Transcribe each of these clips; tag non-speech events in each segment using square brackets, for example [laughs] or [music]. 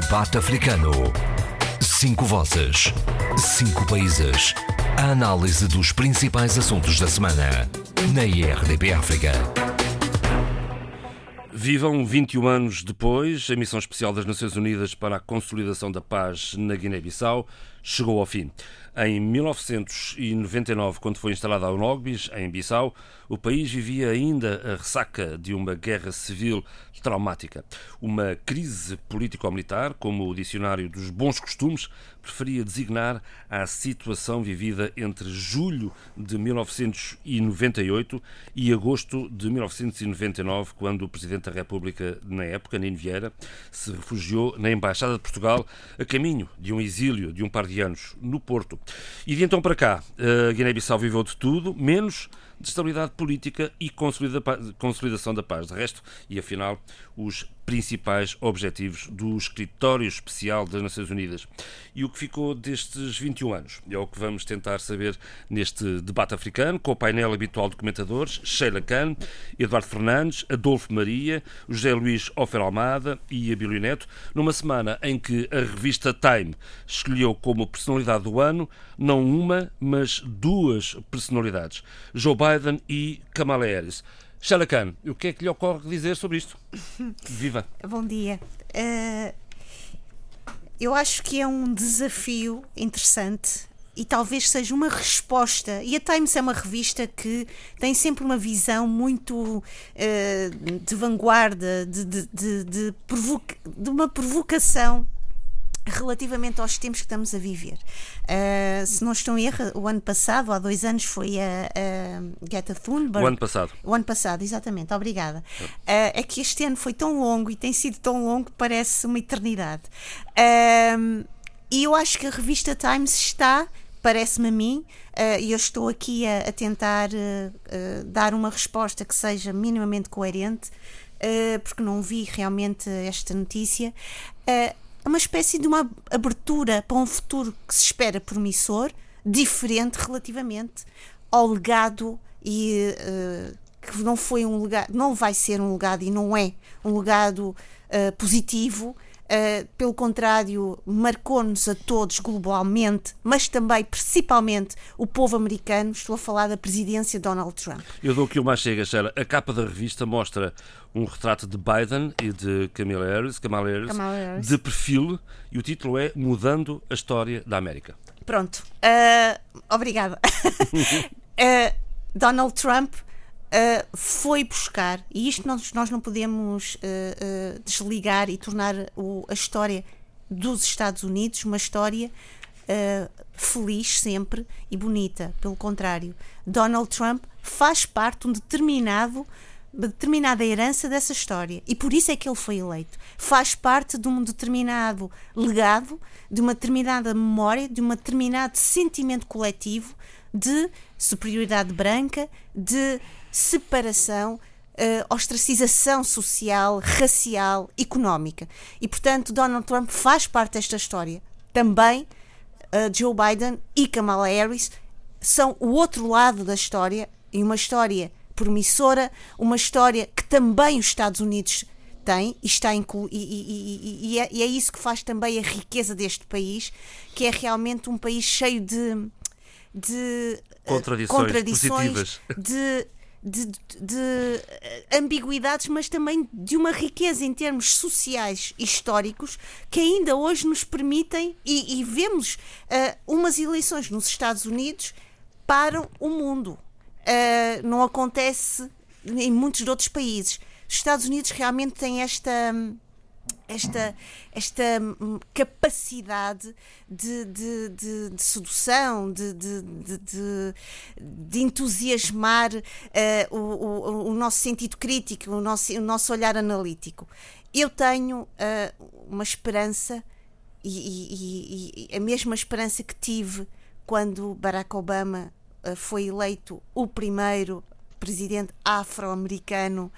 Debate Africano. Cinco vozes. Cinco países. A análise dos principais assuntos da semana. Na IRDP África. Vivam 21 anos depois, a missão especial das Nações Unidas para a consolidação da paz na Guiné-Bissau chegou ao fim. Em 1999, quando foi instalada a UNOGBIS, em Bissau, o país vivia ainda a ressaca de uma guerra civil traumática. Uma crise político-militar, como o Dicionário dos Bons Costumes preferia designar a situação vivida entre julho de 1998 e agosto de 1999, quando o Presidente da República, na época, Nino Vieira, se refugiou na Embaixada de Portugal a caminho de um exílio de um par de anos no Porto. E de então para cá, a Guiné-Bissau viveu de tudo, menos de estabilidade política e consolidação da paz. De resto, e afinal, os principais objetivos do Escritório Especial das Nações Unidas. E o que ficou destes 21 anos? É o que vamos tentar saber neste debate africano, com o painel habitual de comentadores, Sheila Khan, Eduardo Fernandes, Adolfo Maria, José Luís Ofer Almada e Abílio Neto, numa semana em que a revista Time escolheu como personalidade do ano não uma, mas duas personalidades, Joe Biden e Kamala Harris. Sheila Khan, o que é que lhe ocorre dizer sobre isto? [laughs] Viva! Bom dia. Uh, eu acho que é um desafio interessante e talvez seja uma resposta. E a Times é uma revista que tem sempre uma visão muito uh, de vanguarda, de, de, de, de, de uma provocação relativamente aos tempos que estamos a viver. Uh, se não estou em erro, o ano passado, há dois anos, foi a, a Greta Thunberg. O ano passado. O ano passado, exatamente, obrigada. Uh, é que este ano foi tão longo e tem sido tão longo que parece uma eternidade. Uh, e eu acho que a revista Times está, parece-me a mim, e eu estou aqui a, a tentar dar uma resposta que seja minimamente coerente. porque não vi realmente esta notícia, é uma espécie de uma abertura para um futuro que se espera promissor, diferente relativamente ao legado e uh, que não foi um legado, não vai ser um legado e não é um legado uh, positivo Uh, pelo contrário, marcou-nos a todos globalmente, mas também, principalmente, o povo americano. Estou a falar da presidência de Donald Trump. Eu dou aqui uma chega, Sheila. A capa da revista mostra um retrato de Biden e de Kamala Harris, Kamala Harris, Kamala Harris. de perfil, e o título é Mudando a História da América. Pronto. Uh, obrigada. uh, [laughs] Donald Trump uh, foi buscar, e isto nós, nós não podemos uh, uh, desligar e tornar o, a história dos Estados Unidos uma história feliz sempre e bonita. Pelo contrário, Donald Trump faz parte de um determinado determinada herança dessa história e por isso é que ele foi eleito. Faz parte de um determinado legado, de uma determinada memória, de um determinado sentimento coletivo de superioridade branca, de separação, uh, ostracização social, racial, económica. E, portanto, Donald Trump faz parte desta história. Também uh, Joe Biden e Kamala Harris são o outro lado da história, e uma história promissora, uma história que também os Estados Unidos têm e, está inclu e, e, e, é, e, é, isso que faz também a riqueza deste país, que é realmente um país cheio de, de contradições, contradições de de, de, eh, ambiguidades, mas também de uma riqueza em termos sociais e históricos que ainda hoje nos permitem e, e vemos uh, umas eleições nos Estados Unidos para o mundo. Uh, não acontece em muitos outros países. Os Estados Unidos realmente têm esta esta, esta capacidade de, de, de, de sedução, de, de, entusiasmar uh, o, o, o, nosso sentido crítico, o nosso, o nosso olhar analítico. Eu tenho uh, uma esperança, e, e, e, a mesma esperança que tive quando Barack Obama uh, foi eleito o primeiro presidente afro-americano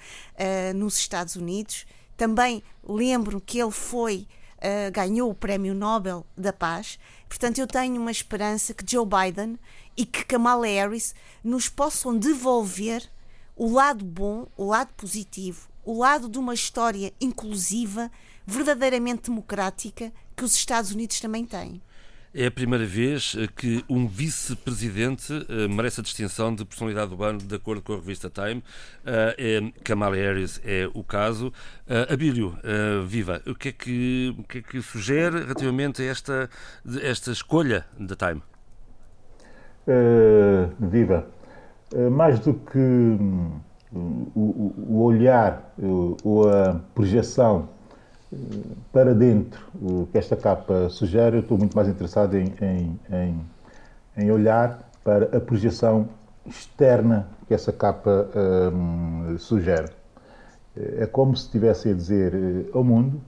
nos Estados Unidos também lembro que ele foi, uh, ganhou o Prémio Nobel da Paz. Portanto, eu tenho uma esperança que Joe Biden e que Kamala Harris nos possam devolver o lado bom, o lado positivo, o lado de uma história inclusiva, verdadeiramente democrática que os Estados Unidos também têm. É a primeira vez eh, que um vice-presidente uh, merece a distinção de personalidade do ano, de acordo com a revista Time. Uh, é, Kamala Harris é o caso. Uh, Abílio, uh, viva, o que, é que, o que é que sugere relativamente a esta, esta escolha da Time? viva, mais do que um, o, o, olhar ou a projeção para dentro o que esta capa sugere, eu estou muito mais interessado em, em, em, em olhar para a projeção externa que essa capa hum, sugere. É como se estivesse a dizer eh, ao mundo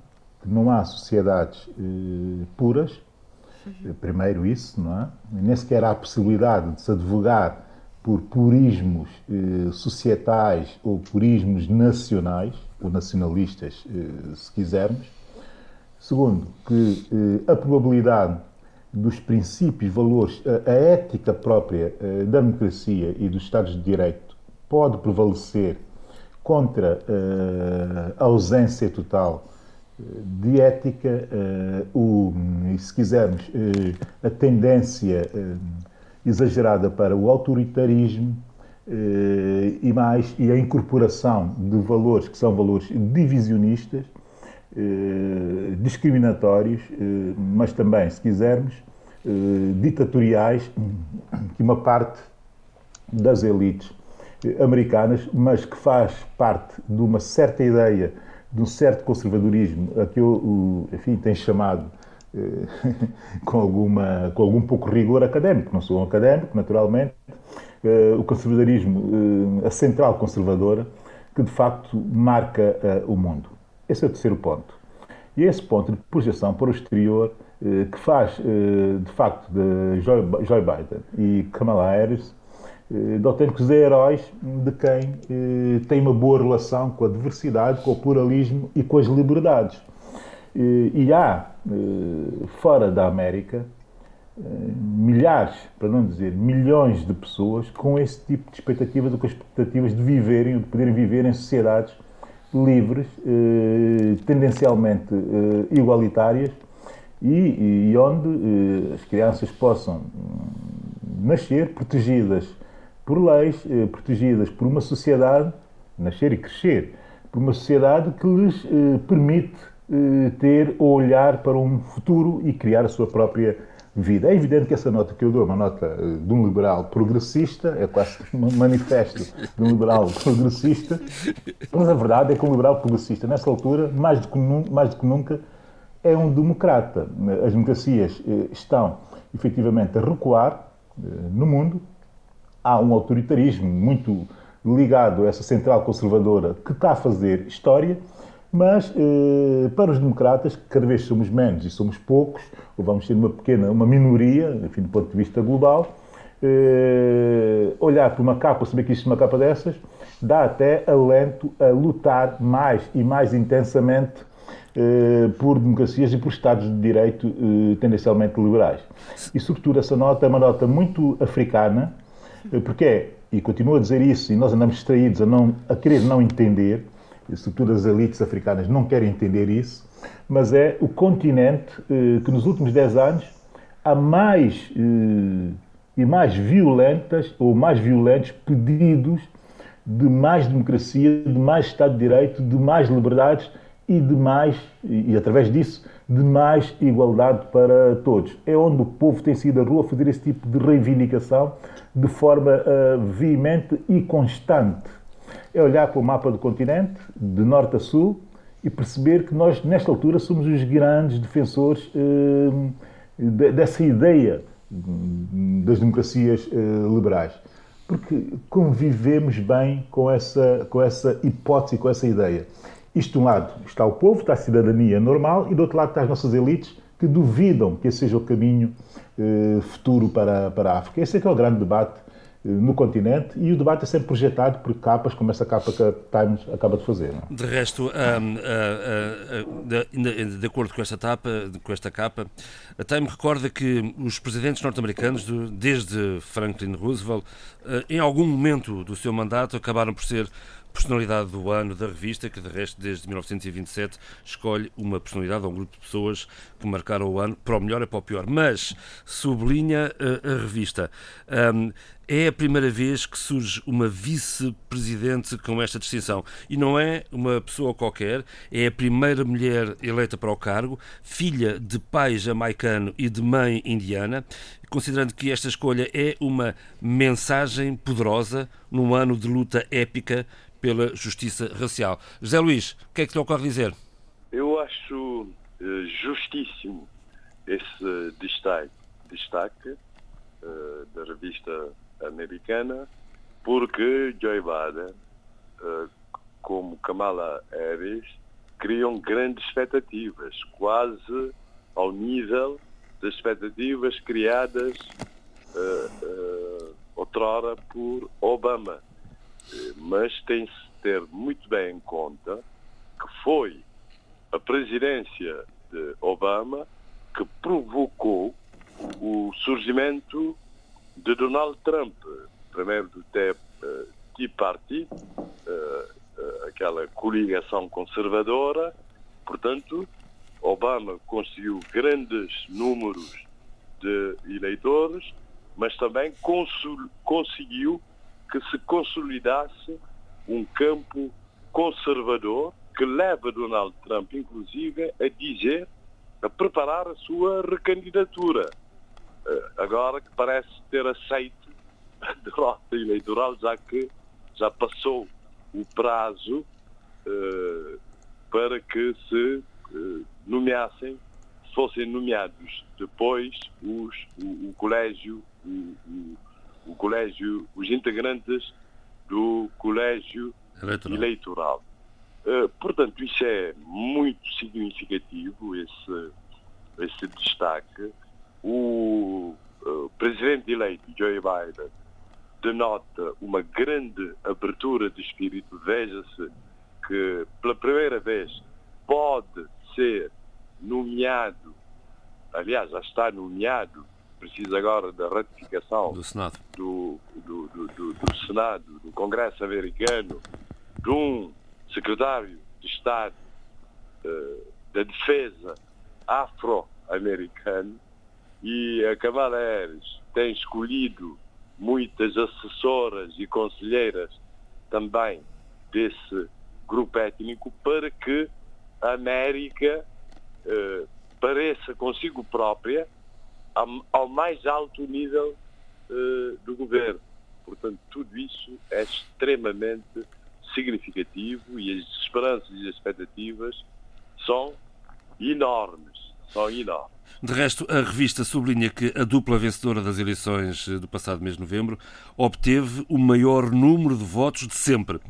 que não há sociedades eh, puras, primeiro isso, não é? Nem sequer há a possibilidade de se advogar por purismos eh, societais ou purismos nacionais, ou nacionalistas, eh, se quisermos. Segundo, que eh, a probabilidade dos princípios, valores, a, ética própria eh, da democracia e dos Estados de Direito pode prevalecer contra a ausência total de ética, o, se quisermos, a tendência exagerada para o autoritarismo, e mais e a incorporação de valores que são valores divisionistas, eh, discriminatórios, eh, mas também, se quisermos, ditatoriais, que uma parte das elites americanas, mas que faz parte de uma certa ideia, de um certo conservadorismo, a que eu, enfim, tenho chamado [laughs] com, alguma, com algum pouco rigor académico. Não sou um académico, naturalmente, o conservadorismo, uh, a central conservadora, que de facto marca uh, o mundo. Esse é o terceiro ponto. E esse ponto de projeção para o exterior que faz, de facto, de Joe Biden e Kamala Harris de autênticos heróis de quem tem uma boa relação com a diversidade, com o pluralismo e com as liberdades. E há, fora da América, milhares, para não dizer milhões de pessoas com esse tipo de expectativas ou com expectativas de viverem ou de poderem viver em sociedades livres, eh, tendencialmente eh, igualitárias e, e onde eh, as crianças possam hum, nascer protegidas por leis, eh, protegidas por uma sociedade, nascer e crescer, por uma sociedade que lhes eh, permite eh, ter ou olhar para um futuro e criar a sua própria vida. É evidente que essa nota que eu dou é uma nota eh, de um liberal progressista, é quase um manifesto de um liberal [laughs] progressista, mas a verdade é que um liberal progressista, nessa altura, mais do que, mais do que nunca, é um democrata. As democracias eh, estão efetivamente a recuar eh, no mundo. Há um autoritarismo muito ligado a essa central conservadora que está a fazer história mas eh, para os democratas, que cada vez somos menos e somos poucos, ou vamos ser uma pequena, uma minoria, enfim, do ponto de vista global, eh, olhar para uma capa, saber que existe uma capa dessas, dá até alento a lutar mais e mais intensamente eh, por democracias e por Estados de Direito eh, tendencialmente liberais. E, sobretudo, essa nota é uma nota muito africana, eh, porque é, e continuo a dizer isso, e nós andamos distraídos a, não, a querer não entender, e sobretudo as elites africanas não querem entender isso, mas é o continente eh, que nos últimos 10 anos há mais eh, e mais violentas ou mais violentos pedidos de mais democracia, de mais Estado de Direito, de mais liberdades e de mais, e, e através disso, de mais igualdade para todos. É onde o povo tem sido à rua fazer esse tipo de reivindicação de forma uh, veemente e constante é olhar para o mapa do continente, de norte a sul, e perceber que nós, nesta altura, somos os grandes defensores eh, dessa ideia das democracias eh, liberais. Porque convivemos bem com essa, com essa hipótese, com essa ideia. Isto, de um lado, está o povo, está a cidadania normal, e do outro lado está as nossas elites que duvidam que esse seja o caminho eh, futuro para, para a África. Esse é que é o grande debate no continente e o debate é sempre projetado por capas como essa capa que a Times acaba de fazer. Não? É? De resto, um, uh, uh, de, acordo com esta, tapa, com esta capa, a Time recorda que os presidentes norte-americanos, desde Franklin Roosevelt, em algum momento do seu mandato, acabaram por ser personalidade do ano da revista, que de resto desde 1927 escolhe uma personalidade ou um grupo de pessoas que marcaram o ano para o melhor e para o pior. Mas sublinha a revista. Um, é a primeira vez que surge uma vice-presidente com esta distinção. E não é uma pessoa qualquer, é a primeira mulher eleita para o cargo, filha de pai jamaicano e de mãe indiana, considerando que esta escolha é uma mensagem poderosa num ano de luta épica pela justiça racial. José Luís, o que é que te ocorre dizer? Eu acho uh, justíssimo esse destaque, destaque uh, da revista americana, porque Joe Biden, uh, como Kamala Harris, criam grandes expectativas, quase ao nível das expectativas criadas uh, uh, outrora por Obama. Mas tem-se ter muito bem em conta que foi a presidência de Obama que provocou o surgimento de Donald Trump, primeiro do Tea Party, aquela coligação conservadora, portanto, Obama conseguiu grandes números de eleitores, mas também conseguiu que se consolidasse um campo conservador que leva Donald Trump, inclusive, a dizer, a preparar a sua recandidatura. Eh, agora que parece ter aceito a [laughs] derrota eleitoral, já que já passou o prazo uh, para que se uh, nomeassem, fossem nomeados depois os, o, o colégio, o, o, o, colégio, os integrantes do colégio eleitoral. eleitoral. Uh, portanto, isso é muito significativo, esse, esse destaque. O uh, presidente eleito, Joe Biden, denota uma grande abertura de espírito. Veja-se que, pela primeira vez, pode ser nomeado, aliás, já está nomeado, precisa agora da ratificação do Senado, do, do, do, do Senado, do Congresso americano, de um secretário de Estado uh, da Defesa afro-americano e a Harris tem escolhido muitas assessoras e conselheiras também desse grupo étnico para que a América eh, pareça consigo própria ao, ao mais alto nível eh, do governo. Portanto, tudo isso é extremamente significativo e as esperanças e as expectativas são enormes, são enormes. De resto, a revista sublinha que a dupla vencedora das eleições do passado mês de novembro obteve o maior número de votos de sempre.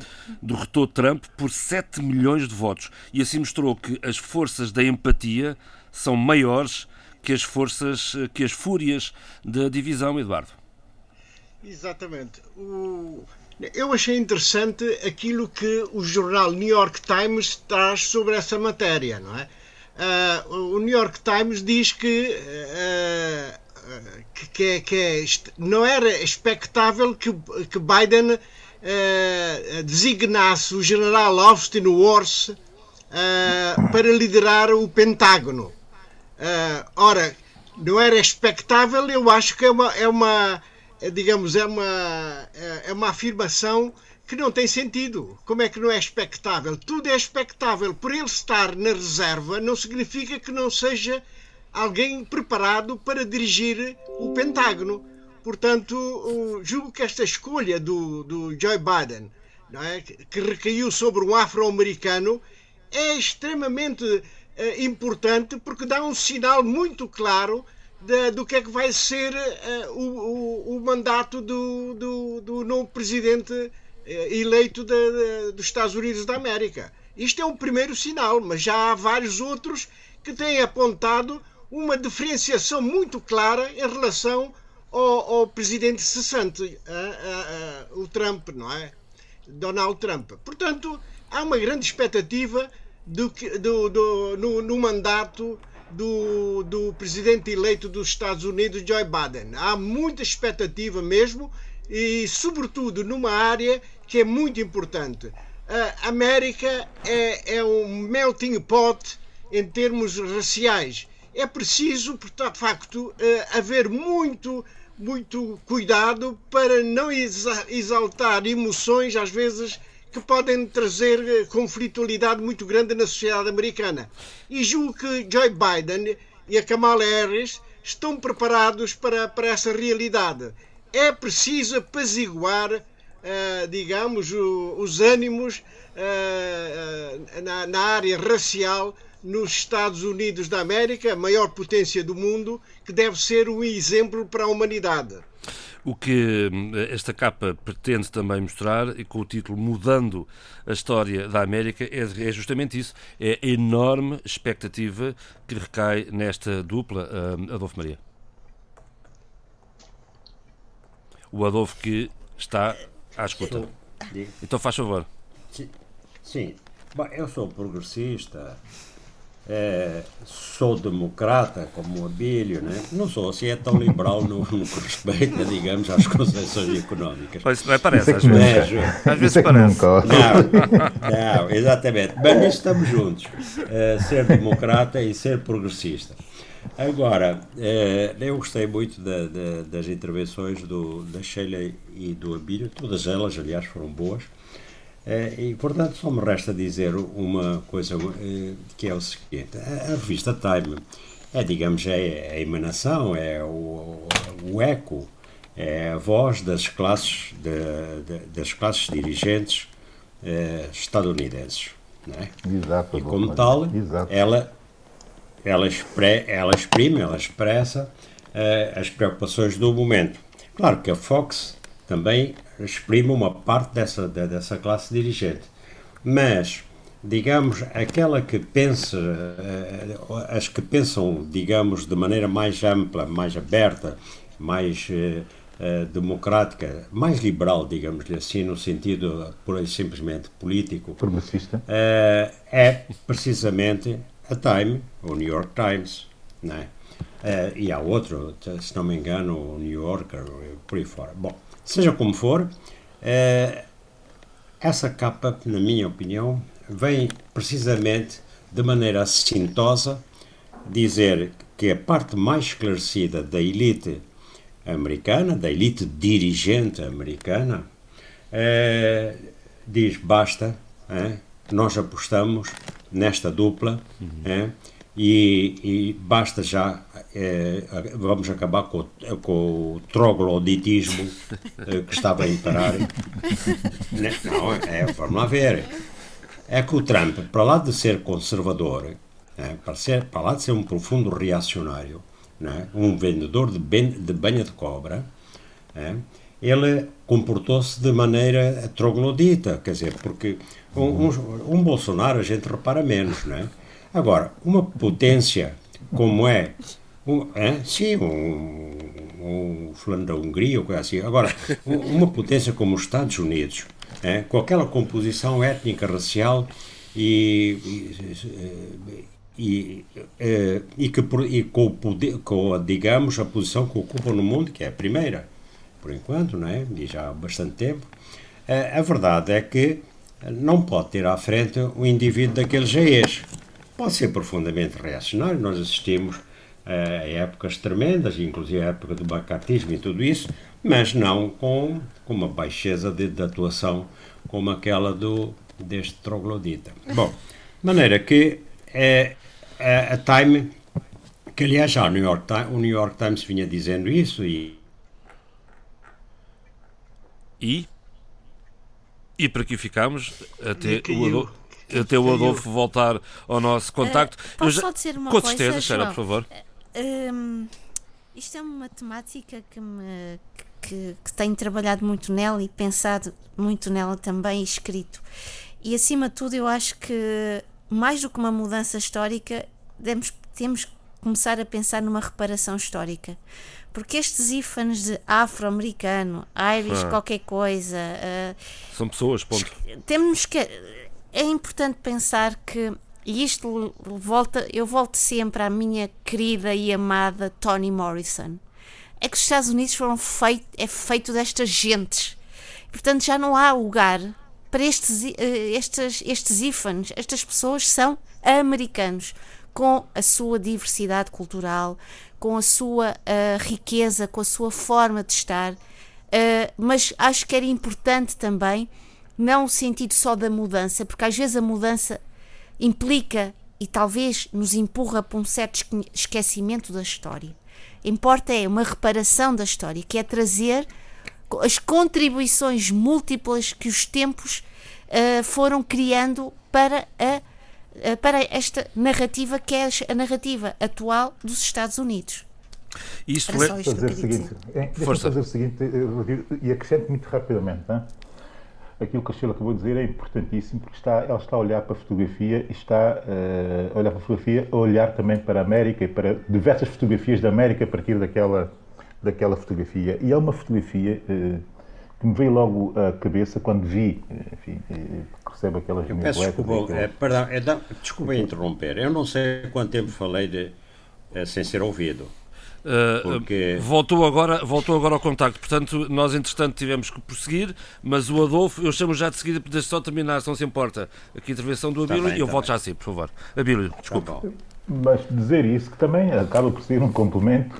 Derrotou Trump por 7 milhões de votos e assim mostrou que as forças da empatia são maiores que as forças, que as fúrias da divisão, Eduardo. Exatamente. O... Eu achei interessante aquilo que o jornal New York Times traz sobre essa matéria, não é? Uh, o New York Times diz que, uh, que, que, é, que é, não era expectável que, que Biden uh, designasse o general Austin Wars para liderar o Pentágono. ora, não era expectável, eu acho que é uma, é uma digamos, é uma, é uma afirmação que não tem sentido. Como é que não é expectável? Tudo é expectável. Por ele estar na reserva não significa que não seja alguém preparado para dirigir o Pentágono. Portanto, julgo que esta escolha do, do Joe Biden, é? que recaiu sobre um afro-americano, é extremamente uh, importante porque dá um sinal muito claro de, do que é que vai ser uh, o, o, o, mandato do, do, do novo presidente eh, eleito de, de, dos Estados Unidos da América. Isto é um primeiro sinal, mas já há vários outros que têm apontado uma diferenciação muito clara em relação ao, ao presidente cessante, a, a, a, o Trump, não é? Donald Trump. Portanto, há uma grande expectativa do, do, do no, no, mandato do, do presidente eleito dos Estados Unidos, Joe Biden. Há muita expectativa mesmo e, sobretudo, numa área que é muito importante. a América é, é um melting pot em termos raciais. É preciso, de facto, haver muito, muito cuidado para não exaltar emoções, às vezes, que podem trazer conflitualidade muito grande na sociedade americana. E julgo que Joe Biden e a Kamala Harris estão preparados para, para essa realidade. É preciso apaziguar, uh, digamos, o, os ânimos uh, na, na área racial nos Estados Unidos da América, a maior potência do mundo, que deve ser um exemplo para a humanidade. O que esta capa pretende também mostrar, e com o título Mudando a História da América, é, é justamente isso. É a enorme expectativa que recai nesta dupla, Adolfo Maria. O Adolfo que está à escuta. Então faz favor. Sim. Sim. Bom, eu sou progressista, é, sou democrata, como o Abílio, né? não sou assim, é tão liberal no, no que respeita, digamos, às concessões económicas. Pois, parece, às vezes, Mas, às vezes parece. Não, não, exatamente. Mas nisso estamos juntos, é, ser democrata e ser progressista. Agora, é, eu gostei muito da, da, das intervenções do, da Sheila e do Abílio, todas elas, aliás, foram boas. Eh, e, portanto, só me resta dizer uma coisa eh, que é o seguinte: a, revista Time é, digamos, é a emanação, é o, o eco, é a voz das classes, de, de, das classes dirigentes eh, estadunidenses. É? Exato, e como tal, Exato. ela, ela, expre, ela exprime, ela expressa as preocupações do momento. Claro que a Fox também exprime uma parte dessa, dessa classe dirigente. Mas, digamos, aquela que pensa, eh, as que pensam, digamos, de maneira mais ampla, mais aberta, mais uh, democrática, mais liberal, digamos assim, no sentido pura e simplesmente político, progressista, é precisamente a Time, o New York Times, é? Uh, e há outro, se não me engano, o New Yorker, por aí fora. Bom, Seja como for, eh, essa capa, na minha opinião, vem precisamente de maneira assintosa dizer que a parte mais esclarecida da elite americana, da elite dirigente americana, eh, diz basta, eh, nós apostamos nesta dupla uhum. e, e, basta já é, vamos acabar com, com o trogloditismo é, que estava a imperar. Não, é, vamos lá ver. É que o Trump, para lá de ser conservador, é, para, ser, para lá de ser um profundo reacionário, é, um vendedor de, ben, de banha de cobra, é, ele comportou-se de maneira troglodita, quer dizer, porque um, um, um Bolsonaro a gente repara menos, não é? Agora, uma potência como é um, é? Sim, um, um fulano da Hungria ou coisa assim. Agora, uma potência como os Estados Unidos, é? com aquela composição étnica, racial e, e, e, e, que, e com, o poder, com, digamos, a posição que ocupa no mundo, que é a primeira, por enquanto, não é? e já há bastante tempo, a, a verdade é que não pode ter à frente um indivíduo daqueles GEs. Pode ser profundamente reacionário, nós assistimos a épocas tremendas, inclusive a época do bacatismo e tudo isso, mas não com, com uma baixeza de, de atuação como aquela do, deste troglodita. Bom, de maneira que é, a, a Time, que aliás já o New, York Times, o New York Times vinha dizendo isso e. E? E para aqui ficamos, até o Adolfo, até o Adolfo voltar ao nosso contacto. Uh, posso já, só dizer uma com coisa? certeza, Sheila, por favor. Um, isto é uma temática que, me, que, que tenho trabalhado muito nela e pensado muito nela também e escrito. E acima de tudo, eu acho que mais do que uma mudança histórica, temos, temos que começar a pensar numa reparação histórica. Porque estes ífanes de afro-americano, Irish, ah. qualquer coisa. Uh, São pessoas, ponto. Temos que. É importante pensar que e isto volta, eu volto sempre à minha querida e amada Toni Morrison. É que os Estados Unidos foram feito, é feito destas gentes. Portanto, já não há lugar para estes, estes, estes ífanes. Estas pessoas são americanos, com a sua diversidade cultural, com a sua uh, riqueza, com a sua forma de estar. Uh, mas acho que era importante também, não o sentido só da mudança, porque às vezes a mudança implica e talvez nos empurra para um certo esquecimento da história. Importa é uma reparação da história, que é trazer as contribuições múltiplas que os tempos uh, foram criando para, a, uh, para esta narrativa que é a narrativa atual dos Estados Unidos. Isto é... Fazer o seguinte, é, fazer o seguinte, e acrescento muito rapidamente, não? Aquilo que a Sheila acabou de dizer é importantíssimo porque está, ela está a olhar para a fotografia e está uh, a olhar para a fotografia, a olhar também para a América e para diversas fotografias da América a partir daquela, daquela fotografia. E é uma fotografia uh, que me veio logo à cabeça quando vi, enfim, recebe aquelas Eu peço desculpa, é, perdão, é, desculpa interromper. Eu não sei quanto tempo falei de, é, sem ser ouvido. Uh, Porque... voltou, agora, voltou agora ao contacto, portanto, nós entretanto tivemos que prosseguir, mas o Adolfo, eu chamo já de seguida, deixa só terminar, se não se importa, aqui a intervenção do tá Abílio, e eu tá volto bem. já assim, por favor. Abílio, desculpa. Tá mas dizer isso que também acaba por ser um complemento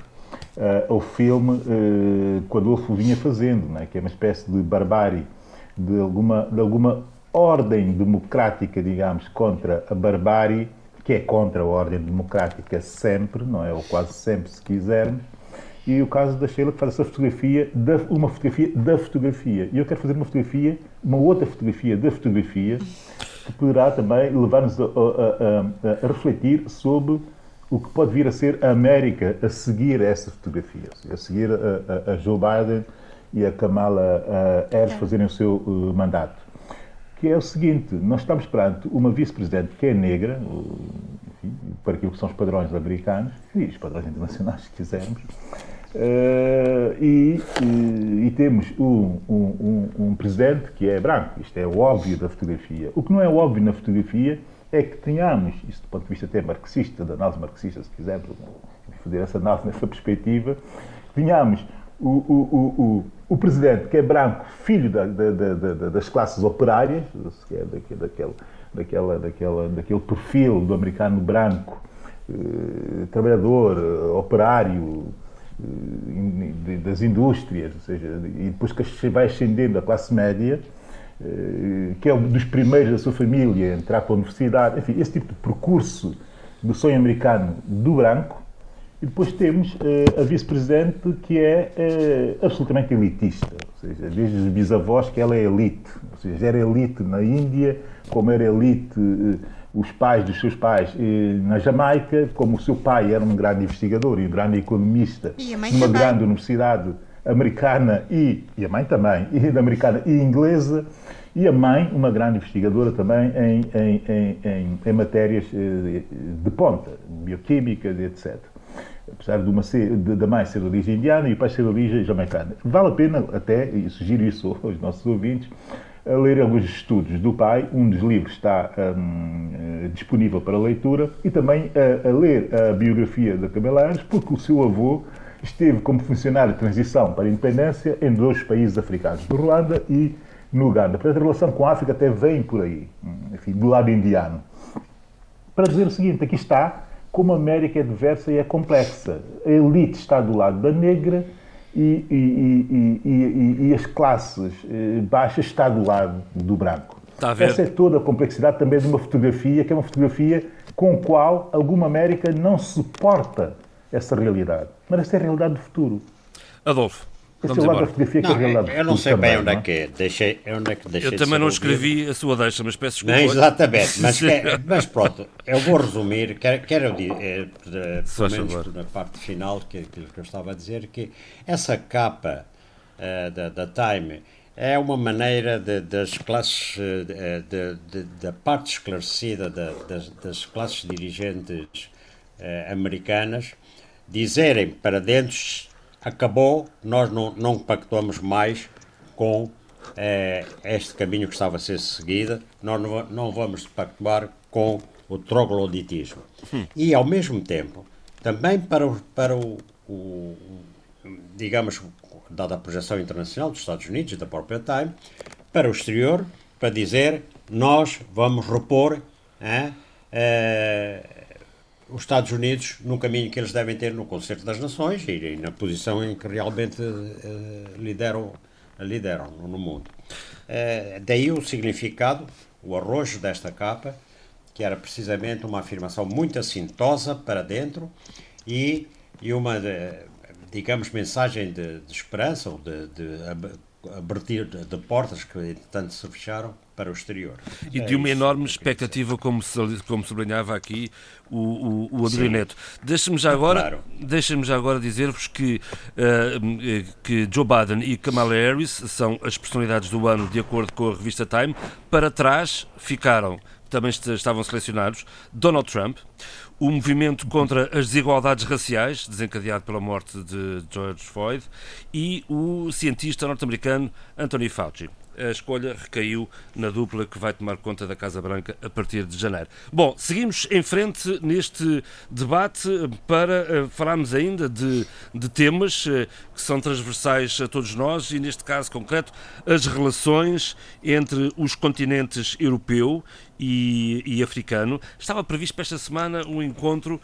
uh, ao filme uh, que o Adolfo vinha fazendo, né? que é uma espécie de barbárie, de alguma, de alguma ordem democrática, digamos, contra a barbárie que é contra a ordem democrática sempre, não é? Ou quase sempre, se quisermos. E o caso da Sheila que faz essa fotografia, da, uma fotografia da fotografia. E eu quero fazer uma fotografia, uma outra fotografia da fotografia, que poderá também levar-nos a, a, a, a, refletir sobre o que pode vir a ser a América a seguir essa fotografia, a seguir a, Joe Biden e a Kamala Harris fazerem o seu uh, mandato que é o seguinte: nós estamos perante uma vice-presidente que é negra, enfim, para aquilo que são os padrões americanos, e os padrões internacionais, [laughs] se quisermos, uh, e, e, e, temos um, um, um, presidente que é branco. Isto é o óbvio da fotografia. O que não é óbvio na fotografia é que tenhamos, isso do ponto de vista até marxista, da análise marxista, se quisermos, fazer essa análise nessa perspectiva, tenhamos o, o, o, o, presidente, que é branco, filho da, da, da, das classes operárias, que é daquele, daquela, daquela, daquele perfil do americano branco, eh, trabalhador, eh, operário, eh, das indústrias, ou seja, e depois que vai ascendendo a classe média, eh, que é um dos primeiros da sua família a entrar para a universidade, enfim, esse tipo de percurso do sonho americano do branco, e depois temos uh, a vice-presidente que é uh, absolutamente elitista, ou seja, desde os bisavós que ela é elite, ou seja, era elite na Índia, como era elite uh, os pais dos seus pais na Jamaica, como o seu pai era um grande investigador e um grande economista numa também. grande universidade americana e, e a mãe também, e americana e inglesa, e a mãe, uma grande investigadora também em, em, em, em, em matérias de ponta, bioquímicas, etc apesar de uma ser, de, da mãe ser de origem indiana e o pai ser de origem jamaicana. Vale a pena até, e sugiro isso [laughs] aos nossos ouvintes, a ler alguns estudos do pai. Um dos livros está um, eh, disponível para leitura e também a, a, ler a biografia da Camila Ares, porque o seu avô esteve como funcionário de transição para a independência em dois países africanos, no Ruanda e no Uganda. Portanto, a relação com a África até vem por aí, enfim, do lado indiano. Para dizer o seguinte, aqui está como a América é diversa e é complexa. A elite está do lado da negra e, e, e, e as classes eh, baixas está do lado do branco. Essa é toda a complexidade também de uma fotografia, que é uma fotografia com a qual alguma América não suporta essa realidade. Mas essa é a realidade do futuro. Adolfo. Esse é o lado da fotografia que é Eu não sei também, bem onde é que é. Deixei, onde é que deixei Eu também não escrevi a sua deixa, mas peço desculpa. Não, exatamente, mas, [laughs] que, mas pronto, eu vou resumir, quero, quero é, pelo menos na parte final que, que eu estava a dizer, que essa capa uh, da, da Time é uma maneira de, das classes, da parte esclarecida das, das classes dirigentes uh, americanas dizerem para dentro acabou, nós não, não pactuamos mais com eh, este caminho que estava a ser seguido, nós não, não vamos pactuar com o trogloditismo. Hum. E, ao mesmo tempo, também para o, para o, o, digamos, dada a projeção internacional dos Estados Unidos e da própria Time, para o exterior, para dizer nós vamos repor eh, os Estados Unidos no caminho que eles devem ter no Concerto das Nações e, na posição em que realmente eh, lideram, lideram no mundo. Eh, daí o significado, o arrojo desta capa, que era precisamente uma afirmação muito assintosa para dentro e, e uma, digamos, mensagem de, de esperança ou de, de abertir de portas que tanto se fecharam para o exterior. E é de uma enorme expectativa, como, como sublinhava aqui o, o, o Neto. Deixa-me já agora, claro. deixa já agora dizer-vos que, uh, que Joe Biden e Kamala Harris são as personalidades do ano, de acordo com a revista Time. Para trás ficaram também estavam selecionados Donald Trump, o movimento contra as desigualdades raciais, desencadeado pela morte de George Floyd, e o cientista norte-americano Anthony Fauci a escolha recaiu na dupla que vai tomar conta da Casa Branca a partir de janeiro. Bom, seguimos em frente neste debate para uh, falarmos ainda de, de temas uh, que são transversais a todos nós e, neste caso concreto, as relações entre os continentes europeu e, e, africano. Estava previsto para esta semana um encontro uh,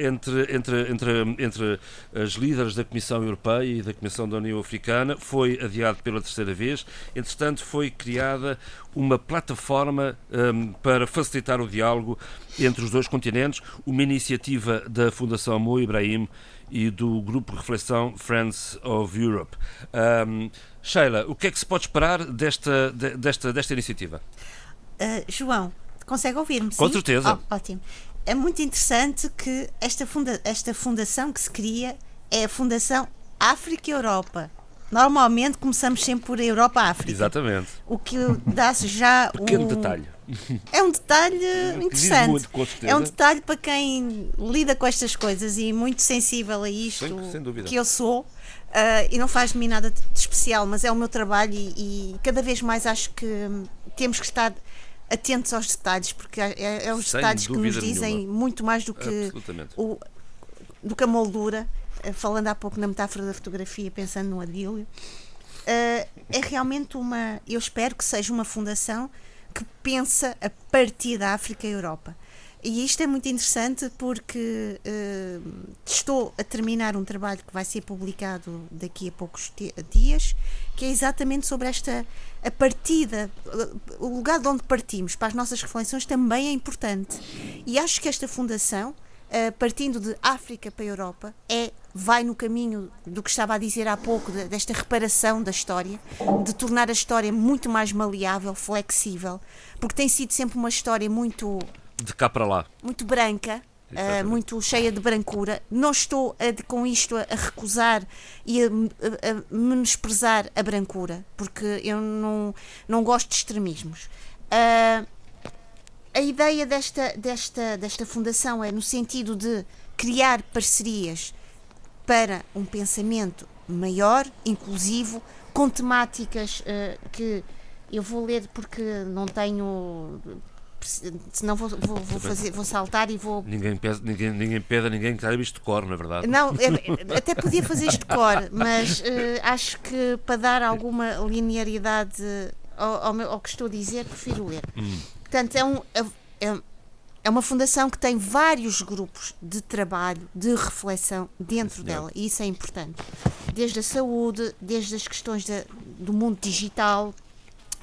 entre, entre, entre, entre as líderes da Comissão Europeia e da Comissão da União Africana. Foi adiado pela terceira vez. Entretanto, foi criada uma plataforma um, ehm, para facilitar o diálogo entre os dois continentes, uma iniciativa da Fundação Mo Ibrahim e do grupo de reflexão Friends of Europe. Um, ehm, Sheila, o que é que se pode esperar desta, desta, desta iniciativa? Uh, João, consegue ouvir-me? Com certeza. Oh, ótimo. É muito interessante que esta, funda esta fundação que se cria é a Fundação África-Europa. Normalmente começamos sempre por Europa-África. Exatamente. O que dá-se já. [laughs] Pequeno um... detalhe. É um detalhe interessante. Muito, é um detalhe para quem lida com estas coisas e muito sensível a isto sem, que eu sou. Uh, e não faz de mim nada de especial, mas é o meu trabalho e, e cada vez mais acho que temos que estar atentos aos detalhes, porque é, é, é os Sem detalhes que nos dizem nenhuma. muito mais do que, o, do que a moldura. Eh, falando há pouco na metáfora da fotografia, pensando no adílio, uh, é realmente uma. Eu espero que seja uma fundação que pensa a partir da África e Europa. E isto é muito interessante porque uh, estou a terminar um trabalho que vai ser publicado daqui a poucos dias, que é exatamente sobre esta a partida, o lugar de onde partimos para as nossas reflexões também é importante. E acho que esta fundação, uh, partindo de África para a Europa, é vai no caminho do que estava a dizer há pouco, de, desta reparação da história, de tornar a história muito mais maleável, flexível, porque tem sido sempre uma história muito de cá para lá. Muito branca, uh, muito cheia de brancura. Não estou a, com isto a, a recusar e a, a, menosprezar a brancura, porque eu não, não gosto de extremismos. Uh, a ideia desta, desta, desta fundação é no sentido de criar parcerias para um pensamento maior, inclusivo, com temáticas uh, que eu vou ler porque não tenho senão vou, vou, vou, fazer, vou saltar e vou. Ninguém pede, ninguém, ninguém pede a ninguém que saiba isto de cor, na é verdade. Não, é, [laughs] até podia fazer isto de cor, mas uh, acho que para dar alguma linearidade ao, ao, meu, ao, que estou a dizer, prefiro ler. Hum. Portanto, é, um, é, é, uma fundação que tem vários grupos de trabalho, de reflexão dentro dela, e isso é importante. Desde a saúde, desde as questões do mundo digital,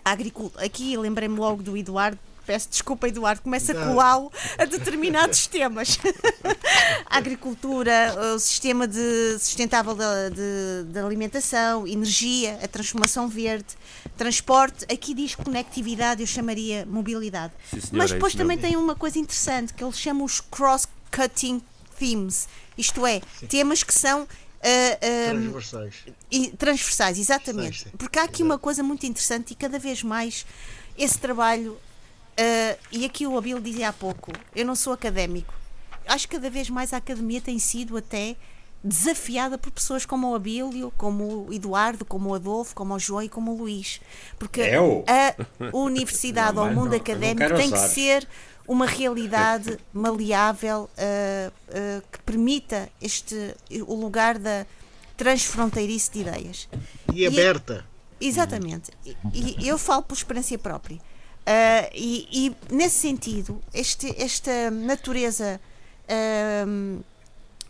a agricultura. Aqui lembrei-me logo do Eduardo peço desculpa, Eduardo, começa a colá-lo a determinados [laughs] temas. [laughs] a agricultura, o sistema de sustentável da, de, de, alimentação, energia, a transformação verde, transporte. Aqui diz conectividade, eu chamaria mobilidade. Sim, Mas depois é também tem uma coisa interessante que ele chama os cross-cutting themes, isto é, Sim. temas que são Uh, uh, transversais. E, transversais, exatamente. Sim, sim. Porque há aqui Exato. uma coisa muito interessante e cada vez mais esse trabalho Uh, e aqui o Abel dizia há pouco: eu não sou académico. Acho que cada vez mais a academia tem sido até desafiada por pessoas como o Abílio, como o Eduardo, como o Adolfo, como o João e como o Luís. Porque eu? a universidade [laughs] ou o mundo não, académico tem que ser uma realidade maleável uh, uh, que permita este, o lugar da transfronteirice de ideias. E, e aberta. Exatamente. E, e eu falo por experiência própria. Uh, e, e, nesse sentido, este, esta natureza uh,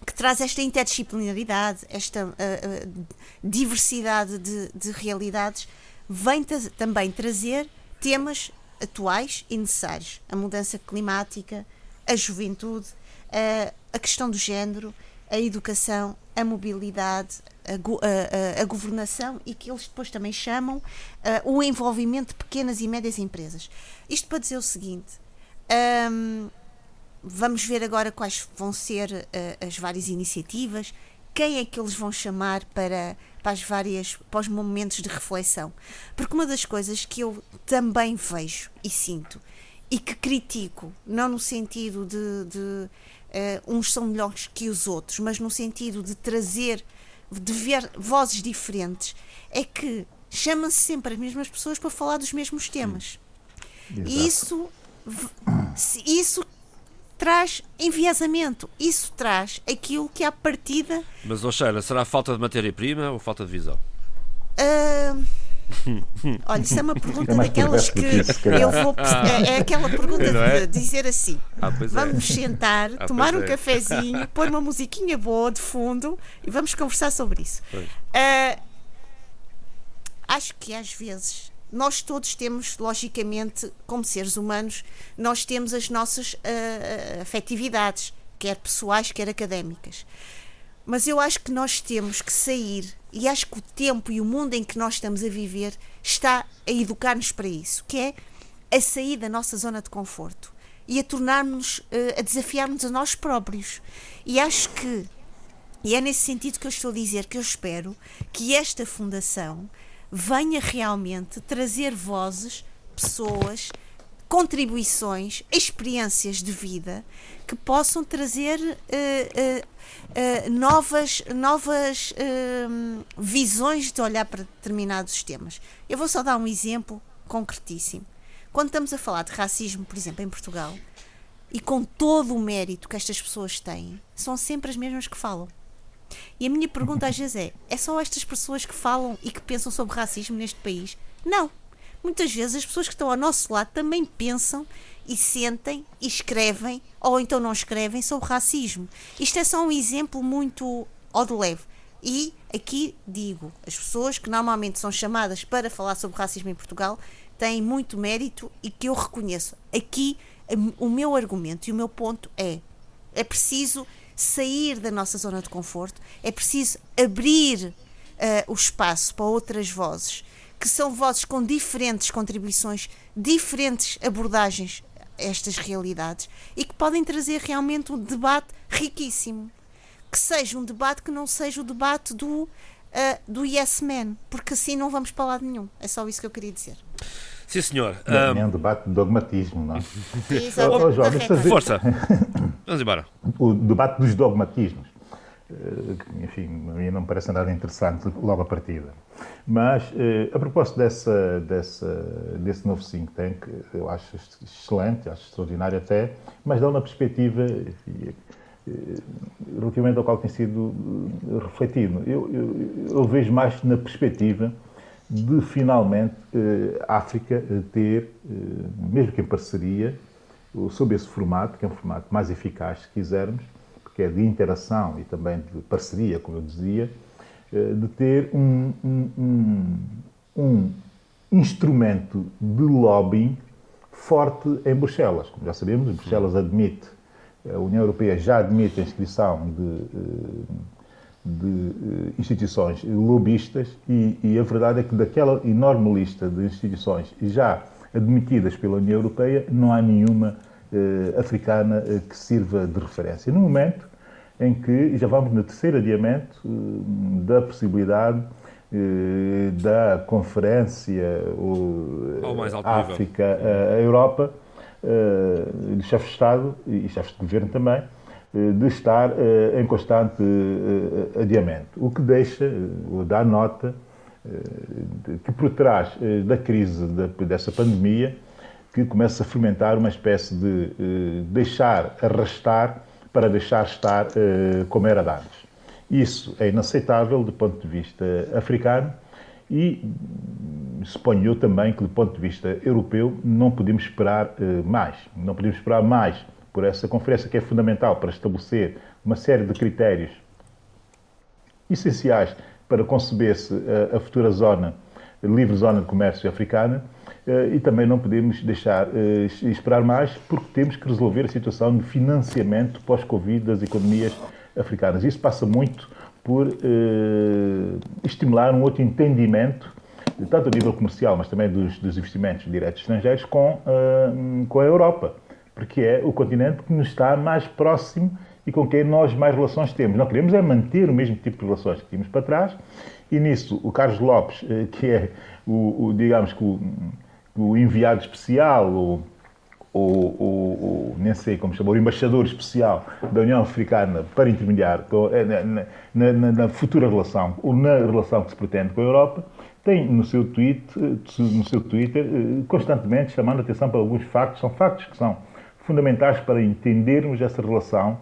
que traz esta interdisciplinaridade, esta uh, diversidade de, de, realidades, vem também trazer temas atuais e necessários. A mudança climática, a juventude, a questão do género, a educação, a mobilidade, a, a, a, governação e que eles depois também chamam uh, o envolvimento de pequenas e médias empresas. Isto para dizer o seguinte: um, vamos ver agora quais vão ser uh, as várias iniciativas, quem é que eles vão chamar para, para, as várias, para os momentos de reflexão. Porque uma das coisas que eu também vejo e sinto e que critico, não no sentido de, de Uh, uns são melhores que os outros, mas no sentido de trazer, de ver vozes diferentes, é que chamam-se sempre as mesmas pessoas para falar dos mesmos temas. E isso, isso traz enviesamento, isso traz aquilo que à partida. Mas, Oxeira, será falta de matéria-prima ou falta de visão? Uh, [laughs] Olha, isso é uma pergunta é daquelas que, que eu vou. É, é aquela pergunta é? de dizer assim: ah, é. vamos sentar, ah, tomar um é. cafezinho, [laughs] pôr uma musiquinha boa de fundo e vamos conversar sobre isso. Uh, acho que às vezes nós todos temos, logicamente, como seres humanos, nós temos as nossas uh, afetividades, quer pessoais, quer académicas. Mas eu acho que nós temos que sair, e acho que o tempo e o mundo em que nós estamos a viver está a educar-nos para isso, que é a sair da nossa zona de conforto e a tornarmos, uh, a desafiarmos a nós próprios. E acho que, e é nesse sentido que eu estou a dizer que eu espero que esta fundação venha realmente trazer vozes, pessoas, contribuições, experiências de vida que possam trazer uh, uh, uh, novas, novas visões de olhar para determinados temas. Eu vou só dar um exemplo concretíssimo. Quando estamos a falar de racismo, por exemplo, em Portugal, e com todo o mérito que estas pessoas têm, são sempre as mesmas que falam. E a minha pergunta às vezes é: é só estas pessoas que falam e que pensam sobre racismo neste país? Não muitas vezes as pessoas que estão ao nosso lado também pensam e sentem e escrevem, ou então não escrevem, sobre racismo. Isto é só um exemplo muito ao de leve. E aqui digo, as pessoas que normalmente são chamadas para falar sobre racismo em Portugal têm muito mérito e que eu reconheço. Aqui o meu argumento e o meu ponto é: é preciso sair da nossa zona de conforto, é preciso abrir uh, o espaço para outras vozes que são vozes com diferentes contribuições, diferentes abordagens a estas realidades e que podem trazer realmente um debate riquíssimo. Que seja um debate que não seja o debate do, uh, do yes man, porque assim não vamos para lado nenhum. É só isso que eu queria dizer. Sim, senhor. Um... É um debate de dogmatismo, não é? [laughs] Exato. Oh, João, Força. Vamos embora. O debate dos dogmatismos. Eh, enfim, a mim não me parece nada interessante logo a partida. Mas, eh, a propósito dessa, dessa, desse novo think tank, eu acho excelente, acho extraordinário até, mas dá uma perspectiva eh, relativamente ao qual tem sido refletido. Eu, eu, eu vejo mais na perspectiva de finalmente a África ter, mesmo que em parceria, sob esse formato, que é um formato mais eficaz, se quisermos, que é de interação e também de parceria, como eu dizia, eh, de ter um, um, um, um instrumento de lobbying forte em Bruxelas. Como já sabemos, Bruxelas admite, a União Europeia já admite a inscrição de, eh, de eh, instituições lobistas e, e, a verdade é que daquela enorme lista de instituições já admitidas pela União Europeia, não há nenhuma africana eh, que sirva de referência. No momento em que já vamos no terceiro adiamento eh, da possibilidade da conferência África-Europa, de chefes de Estado e chefes de governo também, de estar em constante adiamento. O que deixa, dá nota, que por trás da crise dessa pandemia, que começa a fermentar uma espécie de uh, deixar arrastar para deixar estar uh, como era antes. Isso é inaceitável do ponto de vista africano E suponho eu também que, do ponto de vista europeu, não podemos esperar uh, mais. Não podemos esperar mais por essa conferência que é fundamental para estabelecer uma série de critérios essenciais para conceber-se a, a futura zona, livre zona de comércio africana, e também não podemos deixar uh, esperar mais porque temos que resolver a situação de financiamento pós-Covid das economias africanas. Isso passa muito por estimular um outro entendimento tanto a nível comercial, mas também dos, dos investimentos diretos estrangeiros, com, com a Europa, porque é o continente que nos está mais próximo e com quem nós mais relações temos. Não queremos é manter o mesmo tipo de relações que tínhamos para trás, e nisso o Carlos Lopes, eh, que é o, o digamos que o, o, enviado especial, ou, ou, nem sei como chamar, o embaixador especial da União Africana para intermediar eh, na, na, na, futura relação, ou na relação que se pretende com a Europa, tem no seu, tweet, no seu Twitter eh, constantemente chamando a atenção para alguns factos, são factos que são fundamentais para entendermos essa relação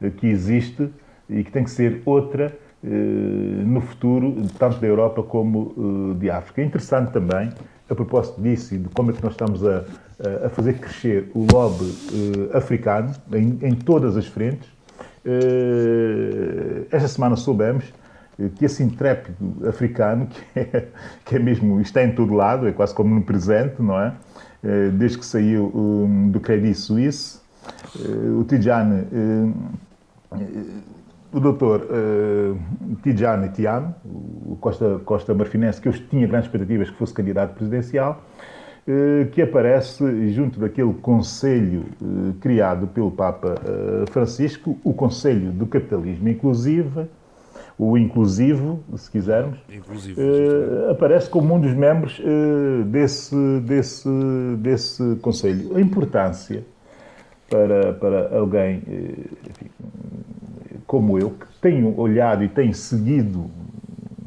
eh, que existe e que tem que ser outra eh, no futuro, tanto da Europa como de África. É interessante também, a propósito disso e de como é que nós estamos a, a fazer crescer o lobby africano em, em todas as frentes, esta semana soubemos que esse intrépido africano, que é, que é mesmo, está em todo lado, é quase como no presente, não é? Eh, desde que saiu um, do Credit Suisse, eh, o Tijane, eh, o doutor Tijane Tiam, o Costa, Costa Marfinense, que eu tinha grandes expectativas que fosse candidato presidencial, que aparece junto daquele conselho criado pelo Papa Francisco, o Conselho do Capitalismo Inclusivo, o inclusivo, se quisermos, inclusivo, uh, aparece como um dos membros uh, desse, desse, desse Conselho. A importância para, para alguém uh, enfim, como eu, que tenho olhado e tenho seguido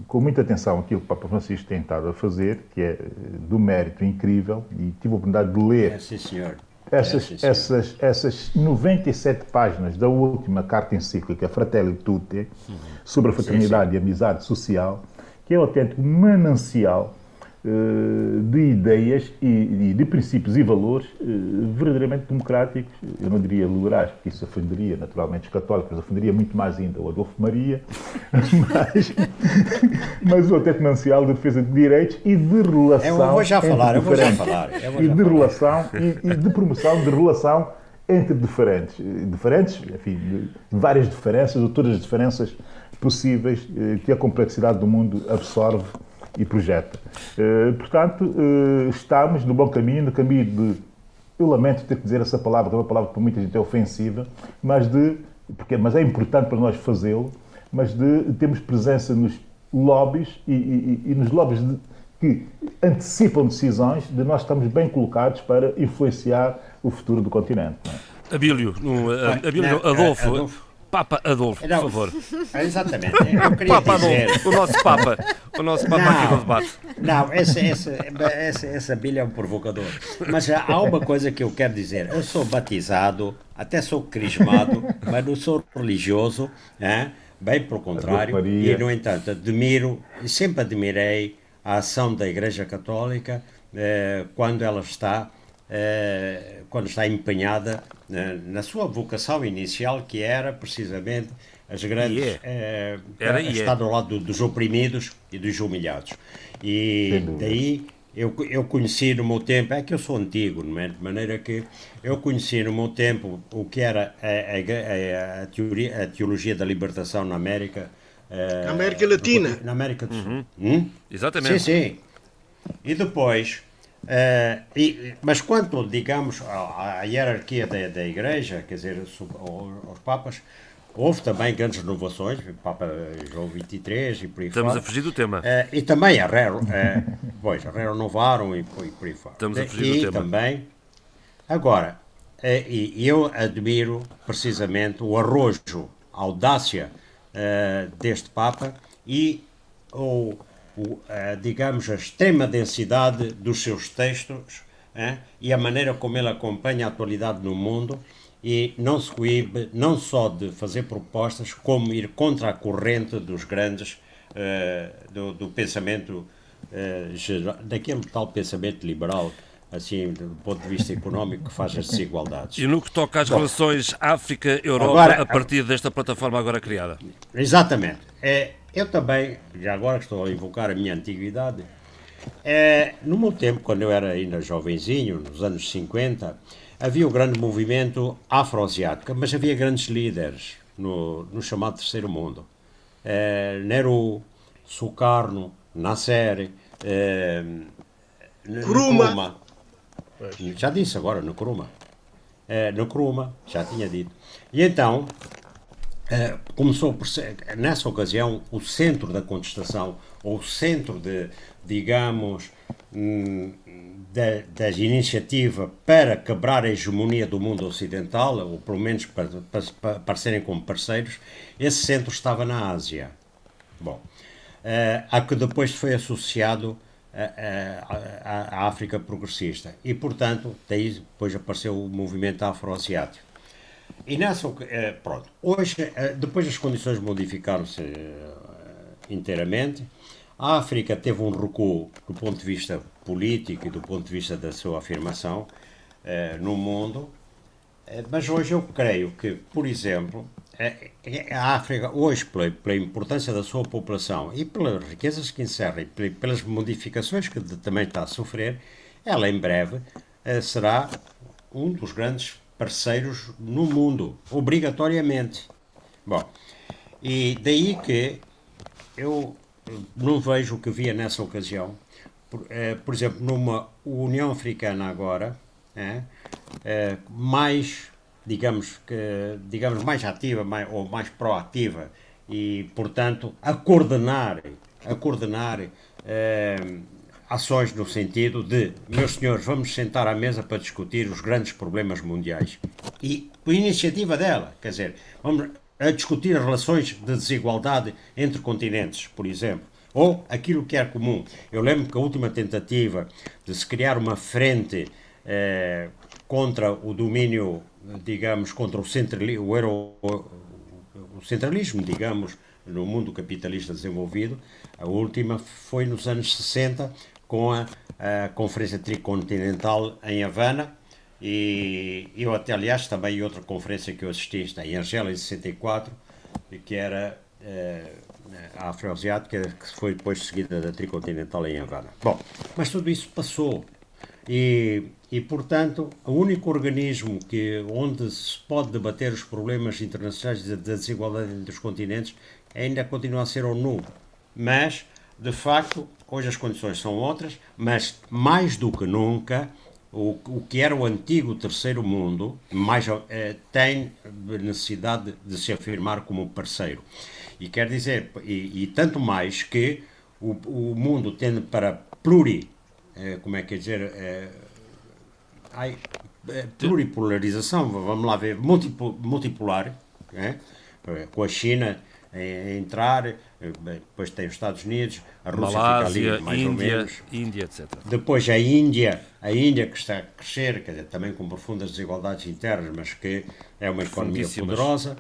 com muita atenção aquilo que o Papa Francisco tem estado a fazer, que é do mérito incrível, e tive a oportunidade de ler é, sim, senhor. Essas, é, essas, essas 97 páginas da última carta encíclica Fratelli Tutti sobre a fraternidade sim, e amizade social, que é um autêntico manancial de ideias e, de princípios e valores uh, verdadeiramente democráticos, eu não diria liberais, porque isso ofenderia naturalmente os católicos, ofenderia muito mais ainda o Adolfo Maria, [laughs] mas, mas um autêntico manancial de defesa de direitos e de relação. Eu vou já falar, eu vou já falar. e de falar. relação e, e de promoção de relação entre diferentes, diferentes, enfim, várias diferenças, ou todas as diferenças possíveis eh, que a complexidade do mundo absorve e projeta. Eh, portanto, eh, estamos no bom caminho, no caminho de. Eu lamento ter que dizer essa palavra, que é uma palavra que para muita gente é ofensiva, mas de. Porque, mas é importante para nós fazê-lo, mas de termos presença nos lobbies e, e, e nos lobbies de, que antecipam decisões de nós estamos bem colocados para influenciar o futuro do continente. É? Abílio, no, Abílio, Adolfo, Adolfo Papa Adolfo, por favor. [laughs] Exatamente. Eu queria Papa dizer... Adolfo, o nosso Papa. O nosso Papa não, aqui no debate. Não, essa, essa, essa, essa bilha é um provocador. Mas há uma coisa que eu quero dizer. Eu sou batizado, até sou crismado, mas não sou religioso, hein? bem pelo contrário. E, no entanto, admiro, e sempre admirei a ação da Igreja Católica eh, quando ela está eh, quando está empenhada na, na, sua vocação inicial, que era precisamente as grandes. Yeah. Eh, era, yeah. estar do lado dos oprimidos e dos humilhados. E daí eu, eu conheci no meu tempo, é que eu sou antigo, não é? de maneira que eu conheci no meu tempo o que era a, a, a, teoria, a teologia da libertação na América. Uh, América Latina. Na América do Sul. Uhum. Hum? Exatamente. Sim, sim. E depois Uh, e, mas quanto, digamos, à, à hierarquia da, da Igreja, quer dizer, aos Papas, houve também grandes renovações, Papa João XXIII e por aí Estamos fora. a fugir do tema. Uh, e também a re, uh, [laughs] pois, a renovaram e e por aí fora. Estamos a fugir e do tema. também, agora, uh, e eu admiro precisamente o arrojo, a audácia deste Papa e o o, a, digamos, a extrema densidade dos seus textos e a maneira como ele acompanha a atualidade no mundo e não se coíbe não só de fazer propostas, como ir contra a corrente dos grandes uh, do, do, pensamento uh, daquele tal pensamento liberal assim, do ponto de vista económico, que faz as desigualdades. E no que toca às Bom, relações África-Europa a partir desta plataforma agora criada? Exatamente. É, eu também, já agora que estou a invocar a minha antiguidade, é, no meu tempo, quando eu era ainda jovenzinho, nos anos 50, havia o grande movimento afroasiático, mas havia grandes líderes no, no chamado Terceiro Mundo. É, Nehru, Sukarno, Nasser, é, Nkrumah. Já disse agora, no Kruma. É, no Kruma, já tinha dito. E então, é, começou por ser, nessa ocasião, o centro da contestação, ou o centro de, digamos, hum, da, da iniciativa para quebrar a hegemonia do mundo ocidental, ou pelo menos para, para, para aparecerem como parceiros, esse centro estava na Ásia. Bom, uh, a que depois foi associado a, a, África progressista. E, portanto, daí depois apareceu o movimento afroasiático. E nessa, eh, pronto, hoje, eh, depois as condições modificaram-se eh, inteiramente. A África teve um recuo do ponto de vista político e do ponto de vista da sua afirmação no mundo, mas hoje eu creio que, por exemplo, a África, hoje, pela, pela, importância da sua população e pelas riquezas que encerra e pelas modificações que também está a sofrer, ela em breve será um dos grandes parceiros no mundo, obrigatoriamente. Bom, e daí que eu não vejo o que via nessa ocasião. Por, eh, por exemplo, numa União Africana agora, eh, mais digamos que digamos mais ativa mais, ou mais proativa e portanto a coordenar a coordenar ações no sentido de meus senhores vamos sentar à mesa para discutir os grandes problemas mundiais e por iniciativa dela quer dizer vamos a discutir as relações de desigualdade entre continentes por exemplo ou aquilo que é comum eu lembro que a última tentativa de se criar uma frente eh, contra o domínio digamos, contra o, centralismo, o, euro, o centralismo, digamos, no mundo capitalista desenvolvido. A última foi nos anos 60, com a, a Conferência Tricontinental em Havana, e eu até, aliás, também outra conferência que eu assisti, está em Argélia, em 64, que era eh, a Afroasiática, que foi depois seguida da Tricontinental em Havana. Bom, mas tudo isso passou. E e, portanto, o único organismo que, onde se pode debater os problemas internacionais da desigualdade entre os continentes ainda continua a ser a ONU. Mas, de facto, hoje as condições são outras, mas mais do que nunca, o, o que era o antigo terceiro mundo mais, eh, tem necessidade de, de se afirmar como parceiro. E quer dizer, e, e tanto mais que o, o mundo tende para pluri, eh, como é que é dizer, eh, ai, pluripolarização, vamos lá ver, multipolar, é? com a China a entrar, depois tem os Estados Unidos, a Rússia Malásia, fica ali mais Índia, ou menos. Índia, etc. Depois a Índia, a Índia que está a crescer, quer dizer, também com profundas desigualdades internas, mas que é uma economia poderosa.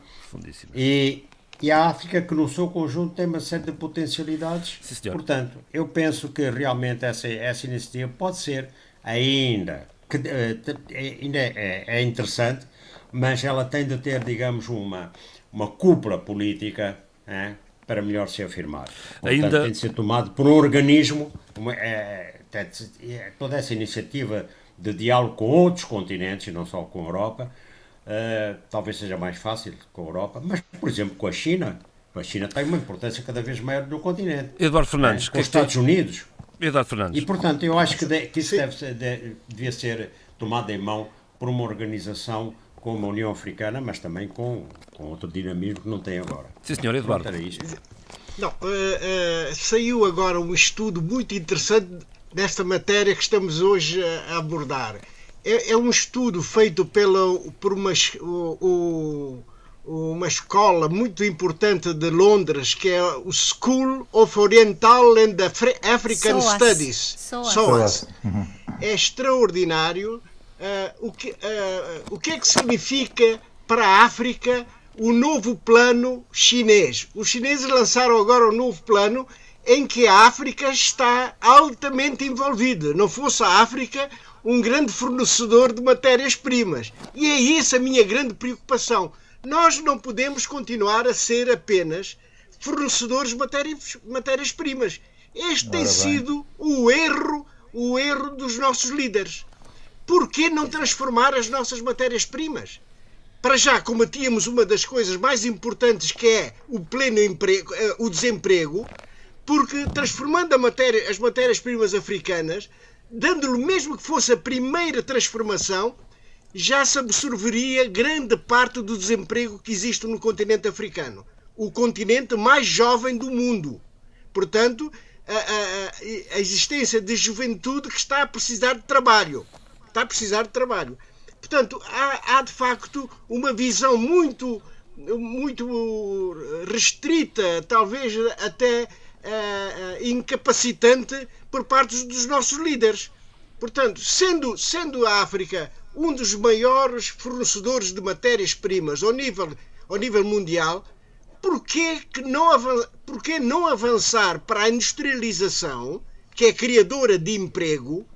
E, e a África, que no seu conjunto tem uma série de potencialidades. Sim, Portanto, eu penso que realmente essa, essa iniciativa pode ser ainda que uh, ainda é, é, interessante, mas ela tem de ter, digamos, uma, uma cúpula política é, para melhor se afirmar. Portanto, ainda... tem de ser tomado por um organismo, uma, é, toda essa iniciativa de diálogo com outros continentes, e não só com a Europa, uh, talvez seja mais fácil com a Europa, mas, por exemplo, com a China, a China tem uma importância cada vez maior no continente. Eduardo Fernandes, é, com os Estados Unidos. Eduardo Fernandes. E, portanto, eu acho que, de, que isso deve ser, de, devia ser tomado em mão por uma organização como a União Africana, mas também com, com outro dinamismo que não tem agora. Sim, senhor Eduardo. Não, uh, uh, saiu agora um estudo muito interessante desta matéria que estamos hoje a abordar. É, é um estudo feito pela, por uma, o, o uma escola muito importante de Londres, que é o School of Oriental and African SOAS. Studies. SOAS. SOAS. É extraordinário. Uh, o, que, uh, o que é que significa para a África o novo plano chinês? Os chineses lançaram agora o um novo plano em que a África está altamente envolvida. Não fosse a África um grande fornecedor de matérias-primas. E é isso a minha grande preocupação. Nós não podemos continuar a ser apenas fornecedores de matérias-primas. Este Ora tem bem. sido o erro, o erro dos nossos líderes. Por que não transformar as nossas matérias-primas? Para já combatíamos uma das coisas mais importantes que é o pleno emprego, eh, o desemprego, porque transformando matéria, as matérias-primas africanas, dando-lhe mesmo que fosse a primeira transformação, já se absorveria grande parte do desemprego que existe no continente africano. O continente mais jovem do mundo. Portanto, a, a, a existência de juventude que está a precisar de trabalho. Está a precisar de trabalho. Portanto, há, há de facto uma visão muito, muito restrita, talvez até uh, incapacitante por parte dos nossos líderes. Portanto, sendo, sendo a África um dos maiores fornecedores de matérias-primas ao nível, ao nível mundial, porquê, que não, porquê não avançar para a industrialização, que é criadora de emprego,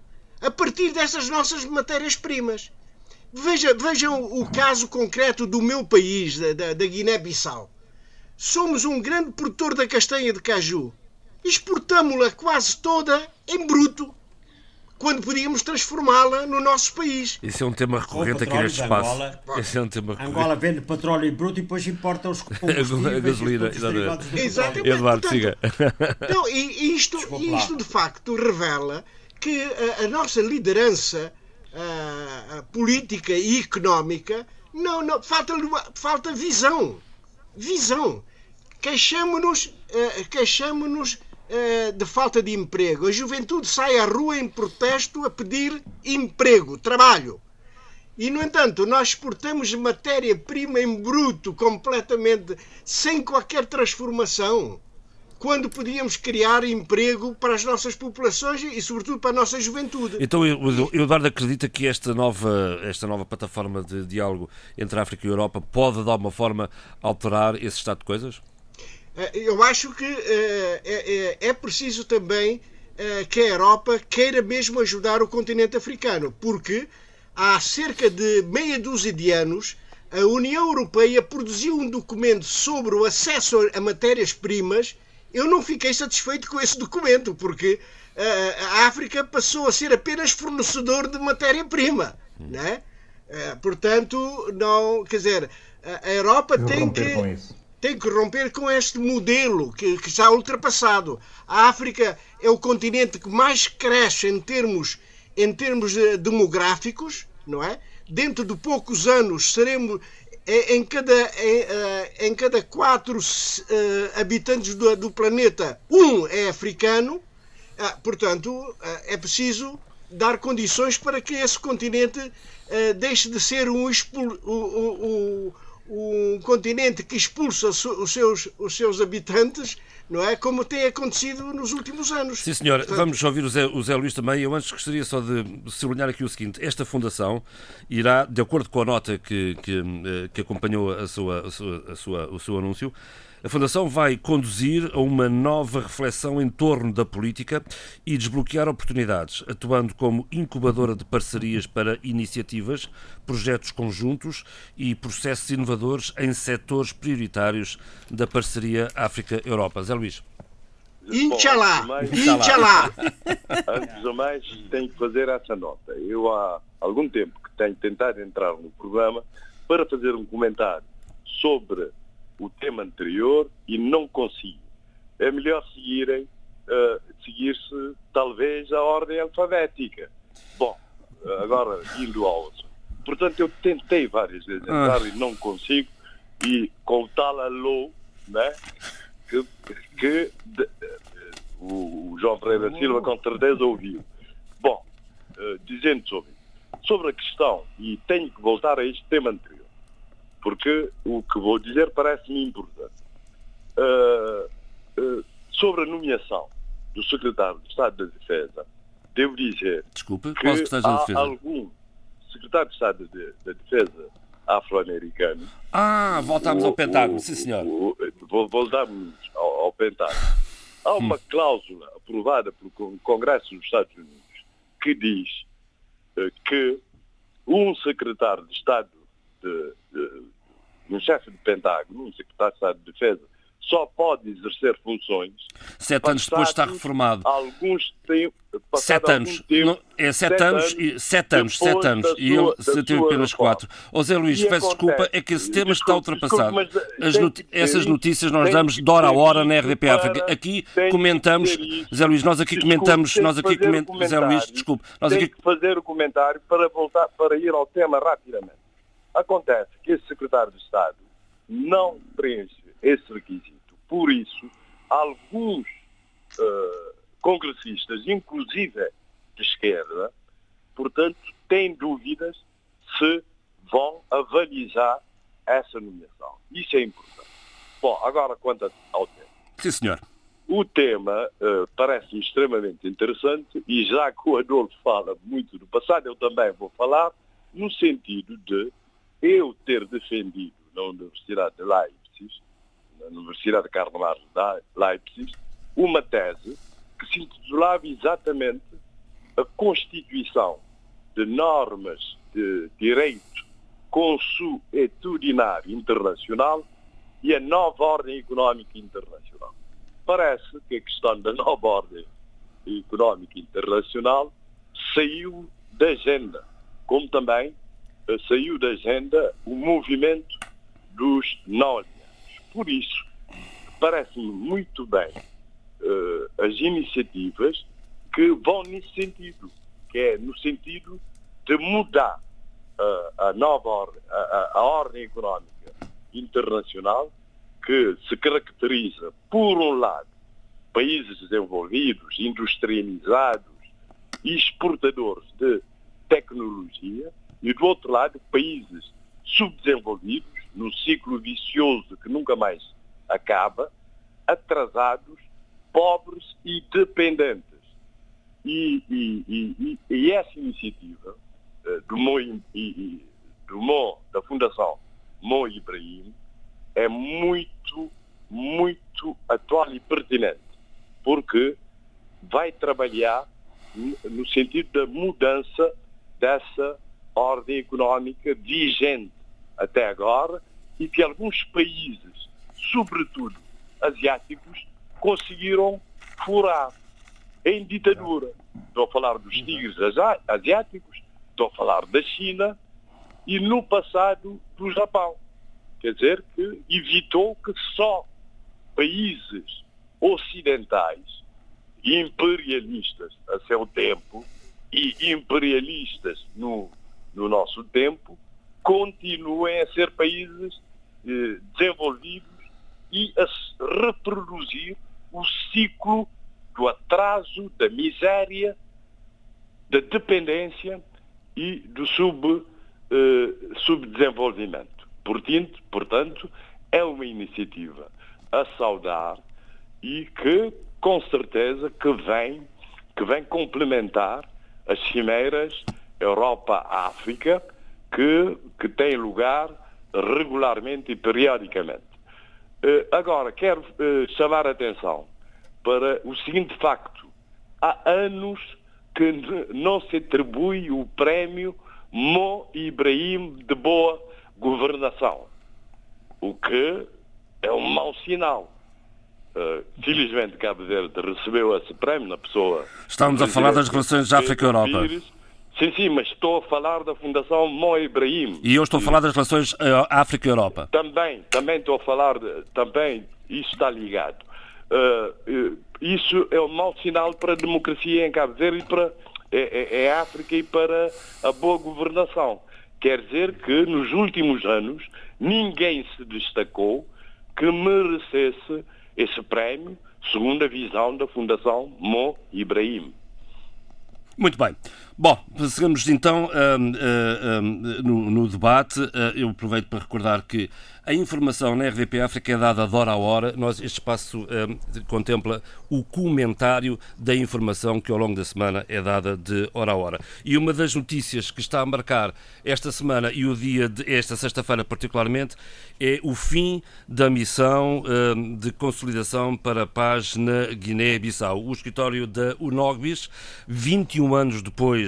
a partir dessas nossas matérias-primas? Veja, vejam o caso concreto do meu país, da, da, da Guiné-Bissau. Somos um grande produtor da castanha de caju. Exportamos-la quase toda em bruto, quando podíamos transformá-la no nosso país. Isso é um tema recorrente aqui neste espaço. Angola, Esse é um tema recorrente. Angola vende petróleo em bruto e depois importa os [laughs] combustíveis. a gasolina, exatamente. exatamente. Eduardo, siga. Não, e isto, isto de facto revela que a, a nossa liderança a, política e económica não, não falta, falta visão visão. Queixamos-nos uh, queixamos uh, de falta de emprego. A juventude sai à rua em protesto a pedir emprego, trabalho. E, no entanto, nós exportamos matéria-prima em bruto, completamente, sem qualquer transformação quando podíamos criar emprego para as nossas populações e, sobretudo, para a nossa juventude. Então, o Eduardo acredita que esta nova, esta nova plataforma de diálogo entre a África e a Europa pode, de alguma forma, alterar esse estado de coisas? Eh, eu acho que é, é, é preciso também eh, que a Europa queira mesmo ajudar o continente africano, porque há cerca de meia dúzia de anos a União Europeia produziu um documento sobre o acesso a matérias-primas eu não fiquei satisfeito com esse documento, porque uh, a África passou a ser apenas fornecedor de matéria-prima. Hum. Né? Uh, portanto, não, quer dizer, a Europa tem que, tem que romper com este modelo que, que está ultrapassado. A África é o continente que mais cresce em termos, em termos demográficos, não é? Dentro de poucos anos seremos em cada, em, eh, em cada quatro uh, habitantes do, do, planeta, um é africano. Uh, portanto, é preciso dar condições para que esse continente deixe de ser um, um, um, continente que expulsa os seus, os seus habitantes não é? Como tem acontecido nos últimos anos. Sim, senhor. Portanto... Vamos ouvir o Zé, o Zé Luís também. Eu antes gostaria só de sublinhar aqui o seguinte: esta fundação irá, de acordo com a nota que, que, eh, que acompanhou a sua, a sua, a sua, o seu anúncio, a Fundação vai conduzir a uma nova reflexão em torno da política e desbloquear oportunidades, atuando como incubadora de parcerias para iniciativas, projetos conjuntos e processos inovadores em setores prioritários da parceria África-Europa. Zé Luís. Inchalá! Inchalá! [laughs] Antes de mais, tenho que fazer essa nota. Eu há algum tempo que tenho tentado entrar no programa para fazer um comentário sobre o tema anterior e não consigo. É melhor seguirem, uh, seguir-se talvez a ordem alfabética. Bom, agora indo ao outro. Portanto, eu tentei várias vezes entrar ah. e não consigo, e com tal alô, né, que, que de, uh, o João Ferreira Silva com certeza ouviu. Bom, uh, dizendo sobre, sobre a questão, e tenho que voltar a este tema anterior, porque o que vou dizer parece-me importante. Uh, uh, sobre a nomeação do secretário de Estado da Defesa, devo dizer Desculpe, que há algum secretário de Estado da Defesa afro-americano. Ah, voltamos ao Pentágono, sim senhor. voltamos ao, ao Pentágono. Há uma cláusula aprovada pelo Congresso dos Estados Unidos que diz uh, que um secretário de Estado, de, de, um chefe de Pentágono, um secretário de Estado de Defesa, só pode exercer funções. Sete anos depois está reformado. Alguns têm. Sete anos. Tempo, não, é sete, sete anos, anos, sete anos, sete anos. E ele se teve apenas quatro. Ô Zé Luís, peço desculpa, é que esse tema está ultrapassado. Desculpe, essas notícias nós damos de hora a hora na RDP África. Aqui comentamos, Zé Luís, nós aqui comentamos, nós aqui comentamos, Zé Luís, desculpe. Nós aqui... que fazer o comentário para voltar, para ir ao tema rapidamente. Acontece que esse secretário de Estado não preenche esse requisito. Por isso, alguns uh, congressistas, inclusive de esquerda, portanto, têm dúvidas se vão avalizar essa nomeação. Isso é importante. Bom, agora quanto ao tema. Sim, senhor. O tema uh, parece extremamente interessante e já que o Adolfo fala muito do passado, eu também vou falar no sentido de eu ter defendido na Universidade de Leipzig na Universidade de Carlos de Leipzig, uma tese que se intitulava exatamente a constituição de normas de direito consuetudinário internacional e a nova ordem económica internacional. Parece que a questão da nova ordem económica internacional saiu da agenda, como também saiu da agenda o movimento dos não por isso, parece-me muito bem uh, as iniciativas que vão nesse sentido, que é no sentido de mudar uh, a nova a, a ordem económica internacional que se caracteriza, por um lado, países desenvolvidos, industrializados exportadores de tecnologia, e do outro lado, países subdesenvolvidos no ciclo vicioso que nunca mais acaba, atrasados, pobres e dependentes. E, e, e, e essa iniciativa uh, do, Mo, do da Fundação Mo Ibrahim é muito, muito atual e pertinente, porque vai trabalhar no sentido da mudança dessa ordem económica vigente até agora e que alguns países, sobretudo asiáticos, conseguiram furar em ditadura. Estou a falar dos tigres asiáticos, estou a falar da China e no passado do Japão. Quer dizer que evitou que só países ocidentais imperialistas a seu tempo e imperialistas no, no nosso tempo continuem a ser países eh, desenvolvidos e a reproduzir o ciclo do atraso, da miséria, da dependência e do sub, eh, subdesenvolvimento. Portanto, portanto, é uma iniciativa a saudar e que, com certeza, que vem, que vem complementar as cimeiras Europa-África, que, que tem lugar regularmente e periodicamente. Uh, agora, quero uh, chamar a atenção para o seguinte facto. Há anos que não se atribui o prémio Mo Ibrahim de boa governação, o que é um mau sinal. Uh, felizmente Cabo Verde recebeu esse prémio na pessoa. Estamos a falar das relações África-Europa. Sim, sim, mas estou a falar da Fundação Mo Ibrahim. E eu estou a falar das relações uh, África-Europa. Também, também estou a falar, de, também isso está ligado. Uh, isso é um mau sinal para a democracia em Cabo Verde e para é, é, é África e para a boa governação. Quer dizer que nos últimos anos ninguém se destacou que merecesse esse prémio, segundo a visão da Fundação Mo Ibrahim. Muito bem. Bom, seguimos então no, no, debate. eu aproveito para recordar que a informação na RDP África é dada de hora a hora. Nós, este espaço contempla o comentário da informação que ao longo da semana é dada de hora a hora. E uma das notícias que está a marcar esta semana e o dia de esta sexta-feira particularmente é o fim da missão de consolidação para a paz na Guiné-Bissau. O escritório da UNOGBIS, 21 anos depois,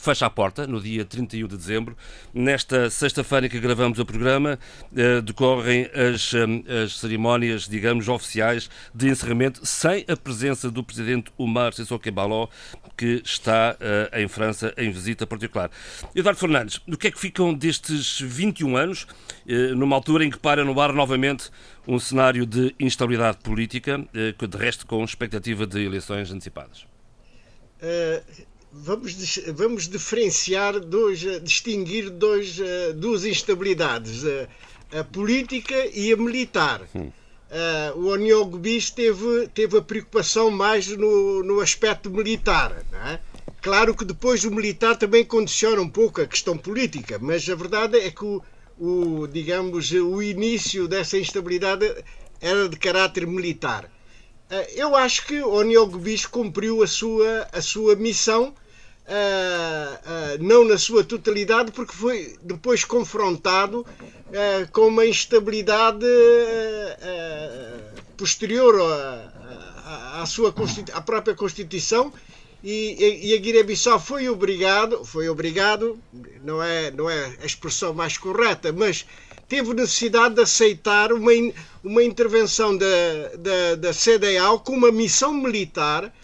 fecha a porta, no dia 31 de dezembro. Nesta sexta-feira que gravamos o programa, eh, decorrem as, eh, as cerimónias, digamos, oficiais de encerramento, sem a presença do presidente Omar Sissoko Embaló, que está eh, em França em visita particular. Eduardo Fernandes, o que é que ficam destes 21 anos, numa altura em que para no ar novamente um cenário de instabilidade política, de resto com expectativa de eleições antecipadas? Vamos, vamos diferenciar, dois, eh, distinguir dois, eh, duas instabilidades, a, a política e a militar. Uh, o Oniogo Bis teve, teve a preocupação mais no, no aspecto militar. É? Claro que depois o militar também condiciona um pouco a questão política, mas a verdade é que o, o digamos, o início dessa instabilidade era de caráter militar. Uh, eu acho que o Oniogo Bis cumpriu a sua, a sua missão Uh, uh, não na sua totalidade, porque foi depois confrontado com uma instabilidade posterior à, à, sua à própria Constituição e, e a Guiné-Bissau foi obrigado, foi obrigado, não é, não é a expressão mais correta, mas teve necessidade de aceitar uma, uma intervenção da, da, da CDAO com uma missão militar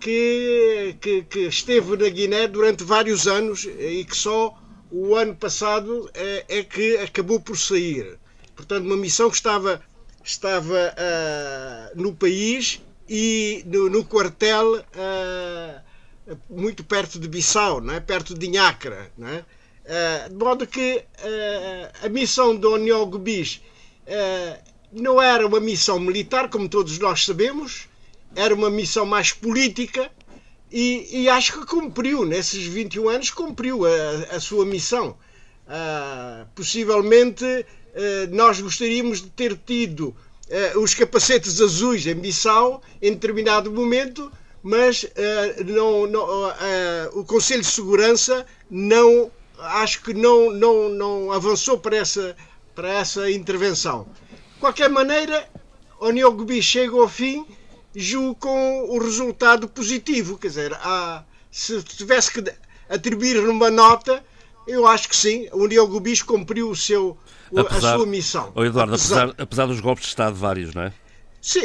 que, que, que, esteve na Guiné durante vários anos e que só o ano passado é, é que acabou por sair. Portanto, uma missão que estava, estava uh, no país e no, no quartel uh, muito perto de Bissau, não é? perto de Inhacra. Não é? Uh, de modo que a missão de Oniogo Bis não era uma missão militar, como todos nós sabemos, era uma missão mais política e, e, acho que cumpriu, nesses 21 anos, cumpriu a, a sua missão. Uh, possivelmente uh, nós gostaríamos de ter tido uh, os capacetes azuis em Bissau em determinado momento, mas não, não o Conselho de Segurança não acho que não, não, não avançou para essa, para essa intervenção. De qualquer maneira, Oniogubi chega ao fim julgo com o resultado positivo. Quer dizer, há, se tivesse que atribuir numa nota, eu acho que sim, o Diogo Bis cumpriu o seu, apesar, a sua missão. Oh Eduardo, apesar, apesar, apesar dos golpes de Estado vários, não é? Sim,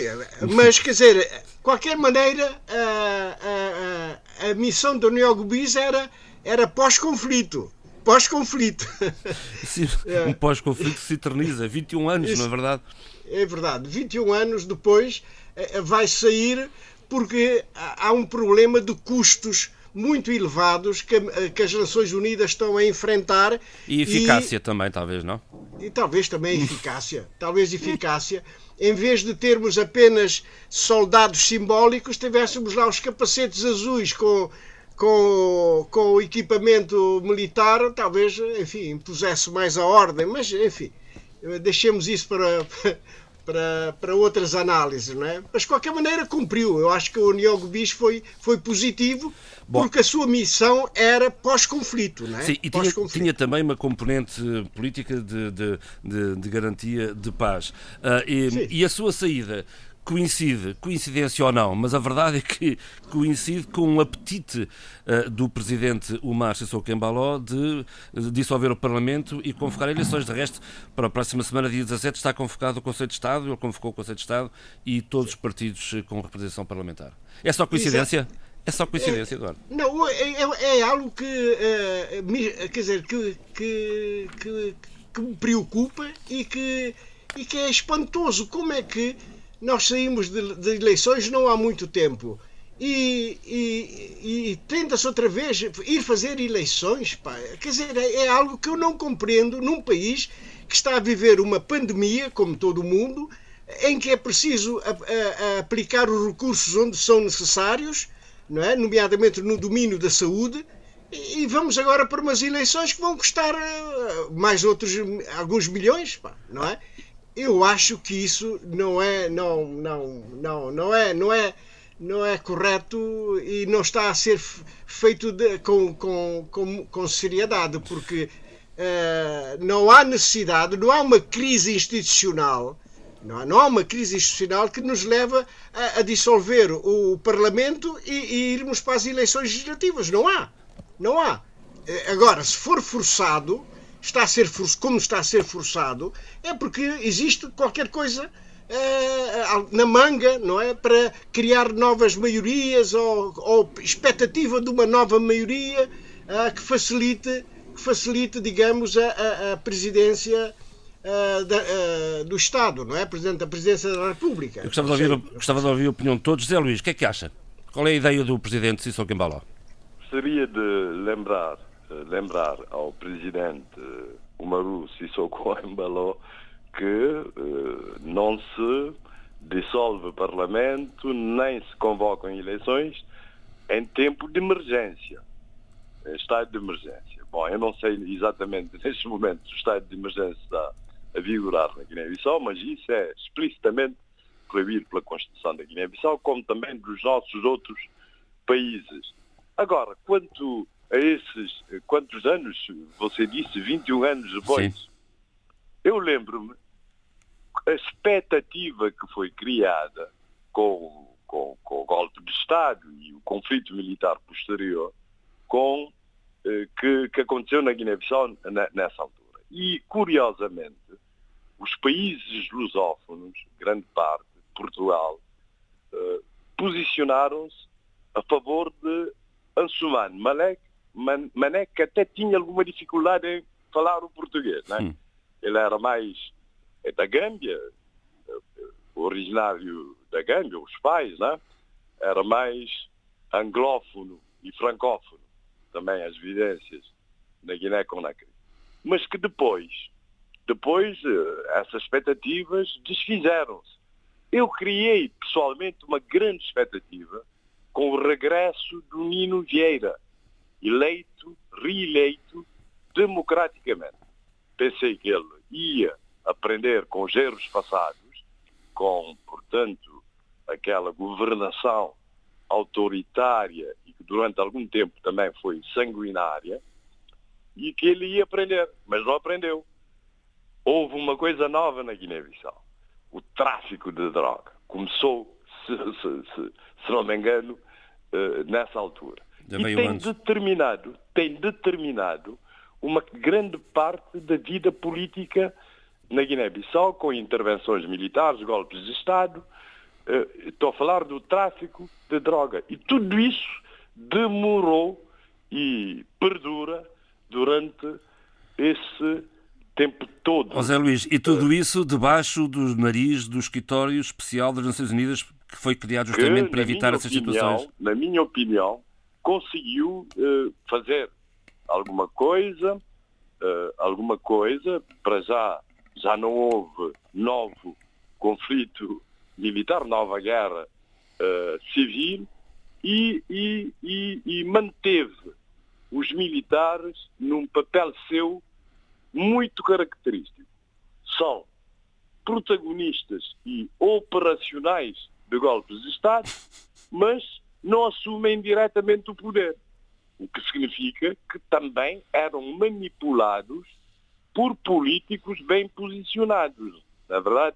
mas quer dizer, de qualquer maneira, a, a, a, a missão do Diogo Bis era, era pós-conflito. Pós-conflito. [laughs] um pós-conflito se eterniza, 21 anos, Isso, não é verdade? É verdade, 21 anos depois eh, vai sair porque há um problema de custos muito elevados que, eh, que, as Nações Unidas estão a enfrentar. E eficácia e, também, talvez, não? E talvez também eficácia. talvez eficácia. Em vez de termos apenas soldados simbólicos, tivéssemos lá os capacetes azuis com, com, com o equipamento militar, talvez, enfim, pusesse mais a ordem. Mas, enfim, deixemos isso para, [laughs] para, para outras análises, não é? Mas de qualquer maneira cumpriu. Eu acho que o Niogo Bis foi, foi positivo Bom, porque a sua missão era pós-conflito, não é? Sim, e tinha, tinha, também uma componente política de, de, de, de garantia de paz. Uh, e, e a sua saída coincide, coincidência ou não, mas a verdade é que [laughs] coincide com um apetite uh, do presidente Omar Sissoko Embaló de, de dissolver o Parlamento e convocar eleições. De resto, para a próxima semana, dia 17, está convocado o Conselho de Estado, ele convocou o Conselho de Estado e todos os partidos com representação parlamentar. É só coincidência? Exato. É só coincidência, é, Eduardo? Não, é, é, é algo que, uh, quer dizer, que, que, que, que me preocupa e que, e que é espantoso. Como é que nós saímos de, de eleições não há muito tempo. E, e, e tenta-se outra vez ir fazer eleições. Pá. Quer dizer, é, é algo que eu não compreendo num país que está a viver uma pandemia, como todo o mundo, em que é preciso a, a, a aplicar os recursos onde são necessários, não é? nomeadamente no domínio da saúde, e vamos agora para umas eleições que vão custar uh, mais outros alguns milhões, pá, não é? Eu acho que isso não é, não, não, não, não é, não é, não é correto e não está a ser feito de, com, com, com, com seriedade, porque uh, não há necessidade, não há uma crise institucional não há, não há uma crise institucional que nos leva a, a dissolver o Parlamento e, e, irmos para as eleições legislativas. Não há. Não há. Eh, agora, se for forçado, está a ser como está a ser forçado, é porque existe qualquer coisa uh, na manga, não é? Para criar novas maiorias ou, ou expectativa de uma nova maioria uh, que facilite, que facilite, digamos, a, a, a presidência uh, da, uh, do Estado, não é? Presidente da Presidência da República. Eu gostava de, ouvir, gostava de ouvir a opinião de todos. José Luís, o que é que acha? Qual é a ideia do Presidente Cícero Guimbaló? Gostaria de lembrar, eh, lembrar ao Presidente Umaru Sissoko Embalo que uh, não se dissolve o Parlamento, nem se convocam eleições em tempo de emergência, em estado de emergência. Bom, eu não sei exatamente [laughs] neste momento o estado de emergência está a vigorar na Guiné-Bissau, mas isso é explicitamente proibido pela Constituição da Guiné-Bissau, como também dos nossos outros países. Agora, quanto a esses, quantos anos, você disse, 21 anos depois, Sim. eu lembro-me a expectativa que foi criada com, com, com, o golpe de Estado e o conflito militar posterior com, eh, que, que aconteceu na Guiné-Bissau nessa altura. E, curiosamente, os países lusófonos, grande parte, Portugal, uh, posicionaram-se a favor de Ansuman Malek, Man, Manek, que até tinha alguma dificuldade em falar o português. Né? Ele era mais é da Gâmbia, uh, originário da Gâmbia, os pais, né? era mais anglófono e francófono, também as evidências na Guiné-Conakry. Mas que depois depois, eh, essas expectativas desfizeram-se. Eu criei, pessoalmente, uma grande expectativa com o regresso do Nino Vieira, eleito, reeleito, democraticamente. Pensei que ele ia aprender com os erros passados, com, portanto, aquela governação autoritária e que durante algum tempo também foi sanguinária, e que ele ia aprender, mas não aprendeu houve uma coisa nova na Guiné-Bissau. O tráfico de droga. Começou, se, se, se, se não me engano, uh, nessa altura. Já e tem antes. determinado, tem determinado uma grande parte da vida política na Guiné-Bissau, com intervenções militares, golpes de Estado. Uh, estou a falar do tráfico de droga. E tudo isso demorou e perdura durante esse tempo todo. José Luís, e tudo isso debaixo do nariz do escritório especial das Nações Unidas que foi criado justamente que, para evitar essas opinião, situações? Na minha opinião, conseguiu uh, fazer alguma coisa, uh, alguma coisa, para já, já não houve novo conflito militar, nova guerra uh, civil, e, e, e, e manteve os militares num papel seu muito característico. São protagonistas e operacionais de golpes de Estado, mas não assumem diretamente o poder. O que significa que também eram manipulados por políticos bem posicionados. Não é verdade?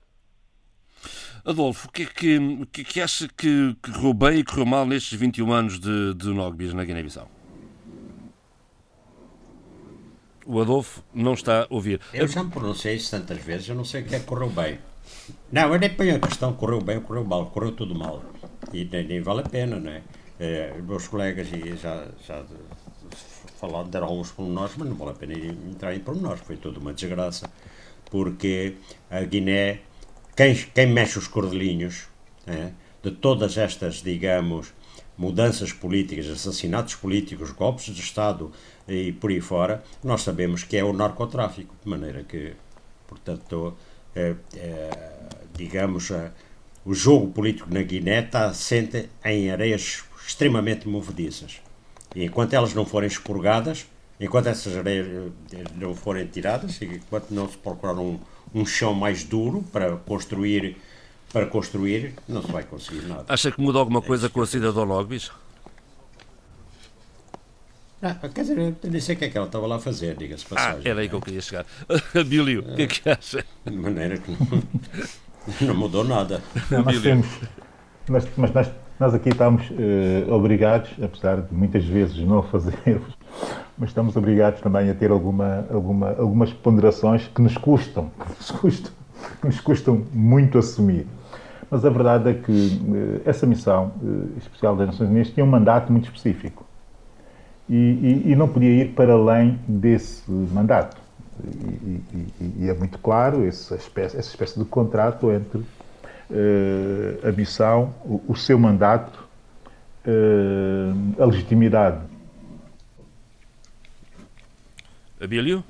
Adolfo, o que é que, o que, é que acha que, que correu bem e correu mal nestes 21 anos de, de Nogbis na Guiné-Bissau? O Adolfo não está a ouvir. Eu já me pronunciei isso tantas vezes, eu não sei o que é que correu bem. Não, eu nem ponho a questão correu bem ou correu mal, correu tudo mal. E nem, vale a pena, não é? é meus colegas já, já falaram, deram alguns pormenores, mas não vale a pena entrar em pormenores, foi tudo uma desgraça. Porque a Guiné, quem, quem mexe os cordelinhos é, de todas estas, digamos, mudanças políticas, assassinatos políticos, golpes de Estado e por aí fora, nós sabemos que é o narcotráfico, de maneira que, portanto, é, é, digamos, é, o jogo político na Guiné está assente em areias extremamente movediças. E enquanto elas não forem expurgadas, enquanto essas areias eh, não forem tiradas, enquanto não se procurar um, um chão mais duro para construir, para construir, não se vai conseguir nada. Acha que muda alguma coisa com a saída do Logbis? Ah, quer dizer, eu nem sei o que é que ela estava lá a fazer, diga-se Ah, passagem. era aí que eu queria chegar. [laughs] Bilio, o que é que acha? De maneira que não, [laughs] [laughs] não mudou nada. Não, nós temos, mas, mas nós, nós aqui estamos eh, obrigados, apesar de muitas vezes não fazermos, [laughs] mas estamos obrigados também a ter alguma, alguma, algumas ponderações que nos custam, que nos custam, [laughs] que nos custam muito assumir. Mas a verdade é que eh, essa missão eh, especial das Nações Unidas tinha um mandato muito específico e, e- e não podia ir para além desse mandato. E, e- é muito claro essa espécie, essa espécie de contrato entre eh, a missão, o, o seu mandato, eh, a legitimidade. Abílio?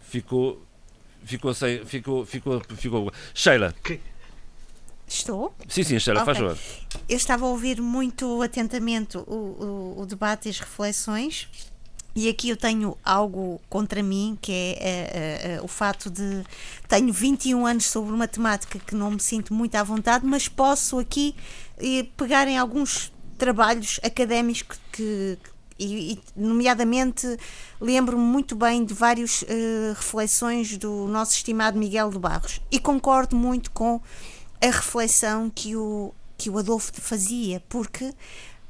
Ficou. Ficou sem. Ficou. Ficou. ficou. Sheila. Estou? Sim, sim, Sheila, faz Ok. favor. Eu estava a ouvir muito atentamente o, o- o debate e as reflexões. E aqui eu tenho algo contra mim, que é eh, eh, o fato de. Tenho 21 anos sobre uma temática que não me sinto muito à vontade, mas posso aqui pegar em alguns trabalhos académicos que. que- e, e, nomeadamente, lembro-me muito bem de várias reflexões do nosso estimado Miguel de Barros. E concordo muito com a reflexão que o, que o Adolfo fazia, porque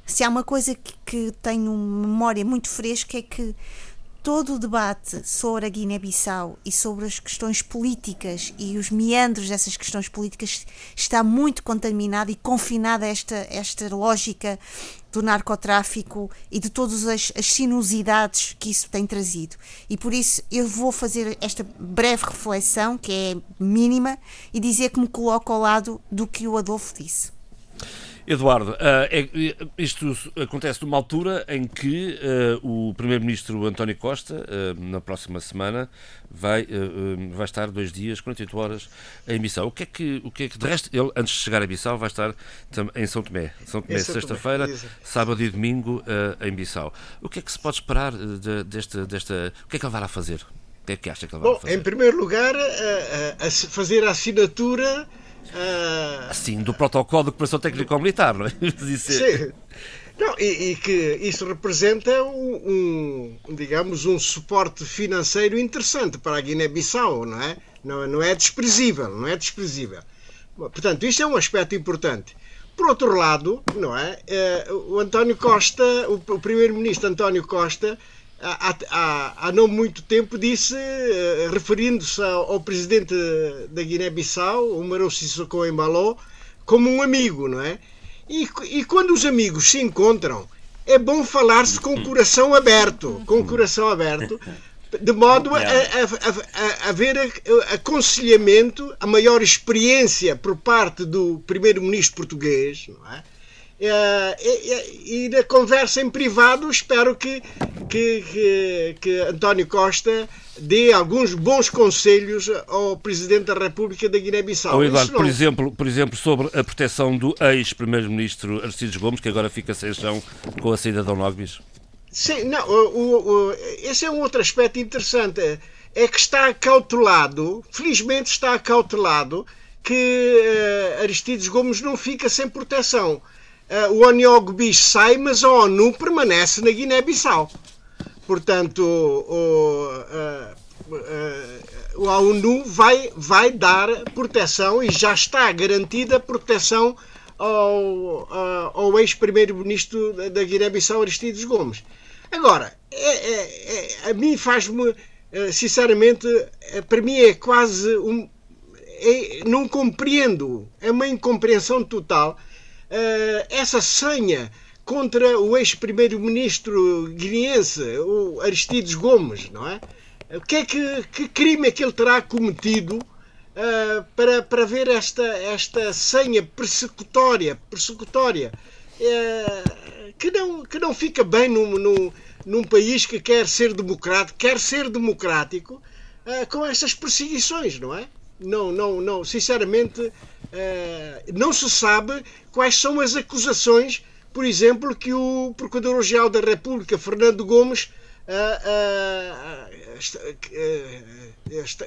se há uma coisa que, que tenho memória muito fresca é que todo o debate sobre a Guiné-Bissau e sobre as questões políticas e os meandros dessas questões políticas está muito contaminado e confinado a esta, esta lógica do narcotráfico e de todas as, as sinuosidades que isso tem trazido. E por isso eu vou fazer esta breve reflexão, que é mínima, e dizer que me coloco ao lado do que o Adolfo disse. Eduardo, ah, é- isto acontece numa altura em que ah, o Primeiro-Ministro António Costa, ah, na próxima semana, vai, vai estar dois dias, 48 horas, em Bissau. O que é que, o que, é que de resto, ele, antes de chegar a Bissau, vai estar em São Tomé. São Tomé, Tomé, sexta-feira, sábado e domingo em Bissau. O que é que se pode esperar de- desta, desta. O que é que ele vai lá fazer? O que é que acha que ele vai lá Bom, fazer? em primeiro lugar, a, a- a se- fazer a assinatura. A- Sim, do protocolo de cooperação técnico-militar, não é? [laughs] Sim. Não, e, e que isso representa um, um, digamos, um suporte financeiro interessante para a Guiné-Bissau, não é? Não, não é desprezível, não é desprezível. Portanto, isto é um aspecto importante. Por outro lado, não é? Eh, O António Costa, o primeiro-ministro António Costa, há, há, há não muito tempo disse, eh, referindo-se ao, ao presidente da Guiné-Bissau, o Marou Sissoko Embalo, como um amigo, não é? E, e quando os amigos se encontram, é bom falar-se com o coração aberto, com o coração aberto, de modo a, a, a, haver aconselhamento, a maior experiência por parte do primeiro-ministro português, não é? Eh, E, e- e na conversa em privado espero que, que, que, que António Costa dê alguns bons conselhos ao Presidente da República da Guiné-Bissau. Ou Eduardo, Isso por não- exemplo, por exemplo, sobre a proteção do ex-primeiro-ministro Aristides Gomes, que agora fica sem chão com a saída de Nogbis. Sim, não, o- o- esse é um outro aspecto interessante. É que está acautelado, felizmente está acautelado, que eh, Aristides Gomes não fica sem proteção. Eh, o Oniogobis sai, mas a ONU permanece na Guiné-Bissau. Portanto, o, eh, eh, a ONU vai, vai dar proteção e já está garantida proteção ao, ao ex-primeiro-ministro da- Guiné-Bissau, Aristides Gomes. Agora, é- é- é- a mim faz-me, sinceramente, para mim é quase um. é- não compreendo, é uma incompreensão total essa senha contra o ex-primeiro-ministro guineense, o Aristides Gomes, não é? O que é que, que crime é que ele terá cometido ah, para, para ver esta, esta senha persecutória, persecutória eh, que, não, que não fica bem num, num, num país que quer ser democrático, quer ser democrático ah, com estas perseguições, não é? Não, não, não, sinceramente, eh, não se sabe quais são as acusações por exemplo, que o Procurador-Geral da República, Fernando Gomes,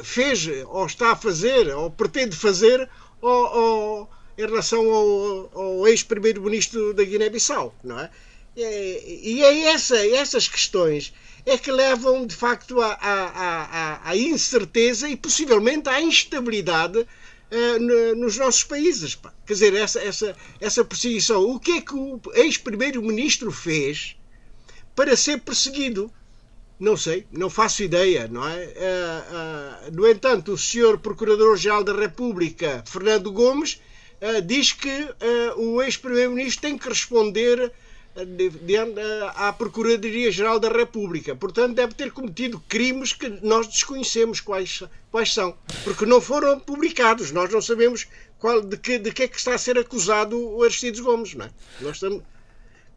fez ou está a fazer ou pretende fazer ou, ou, em relação ao, ao ex-primeiro-ministro da Guiné-Bissau, não é? E é essa, essas questões é que levam de facto à, incerteza e possivelmente à instabilidade uh, nos nossos países. Pá. Quer dizer, essa, essa, essa perseguição. O que é que o ex-primeiro-ministro fez para ser perseguido? Não sei, não faço ideia, não é? Uh, uh, no entanto, o senhor Procurador-Geral da República, Fernando Gomes, diz que o ex-primeiro-ministro tem que responder à Procuradoria-Geral da República. Portanto, deve ter cometido crimes que nós desconhecemos quais, quais são, porque não foram publicados. Nós não sabemos qual, de, que, de que é que está a ser acusado o Aristides Gomes. Não é? Nós estamos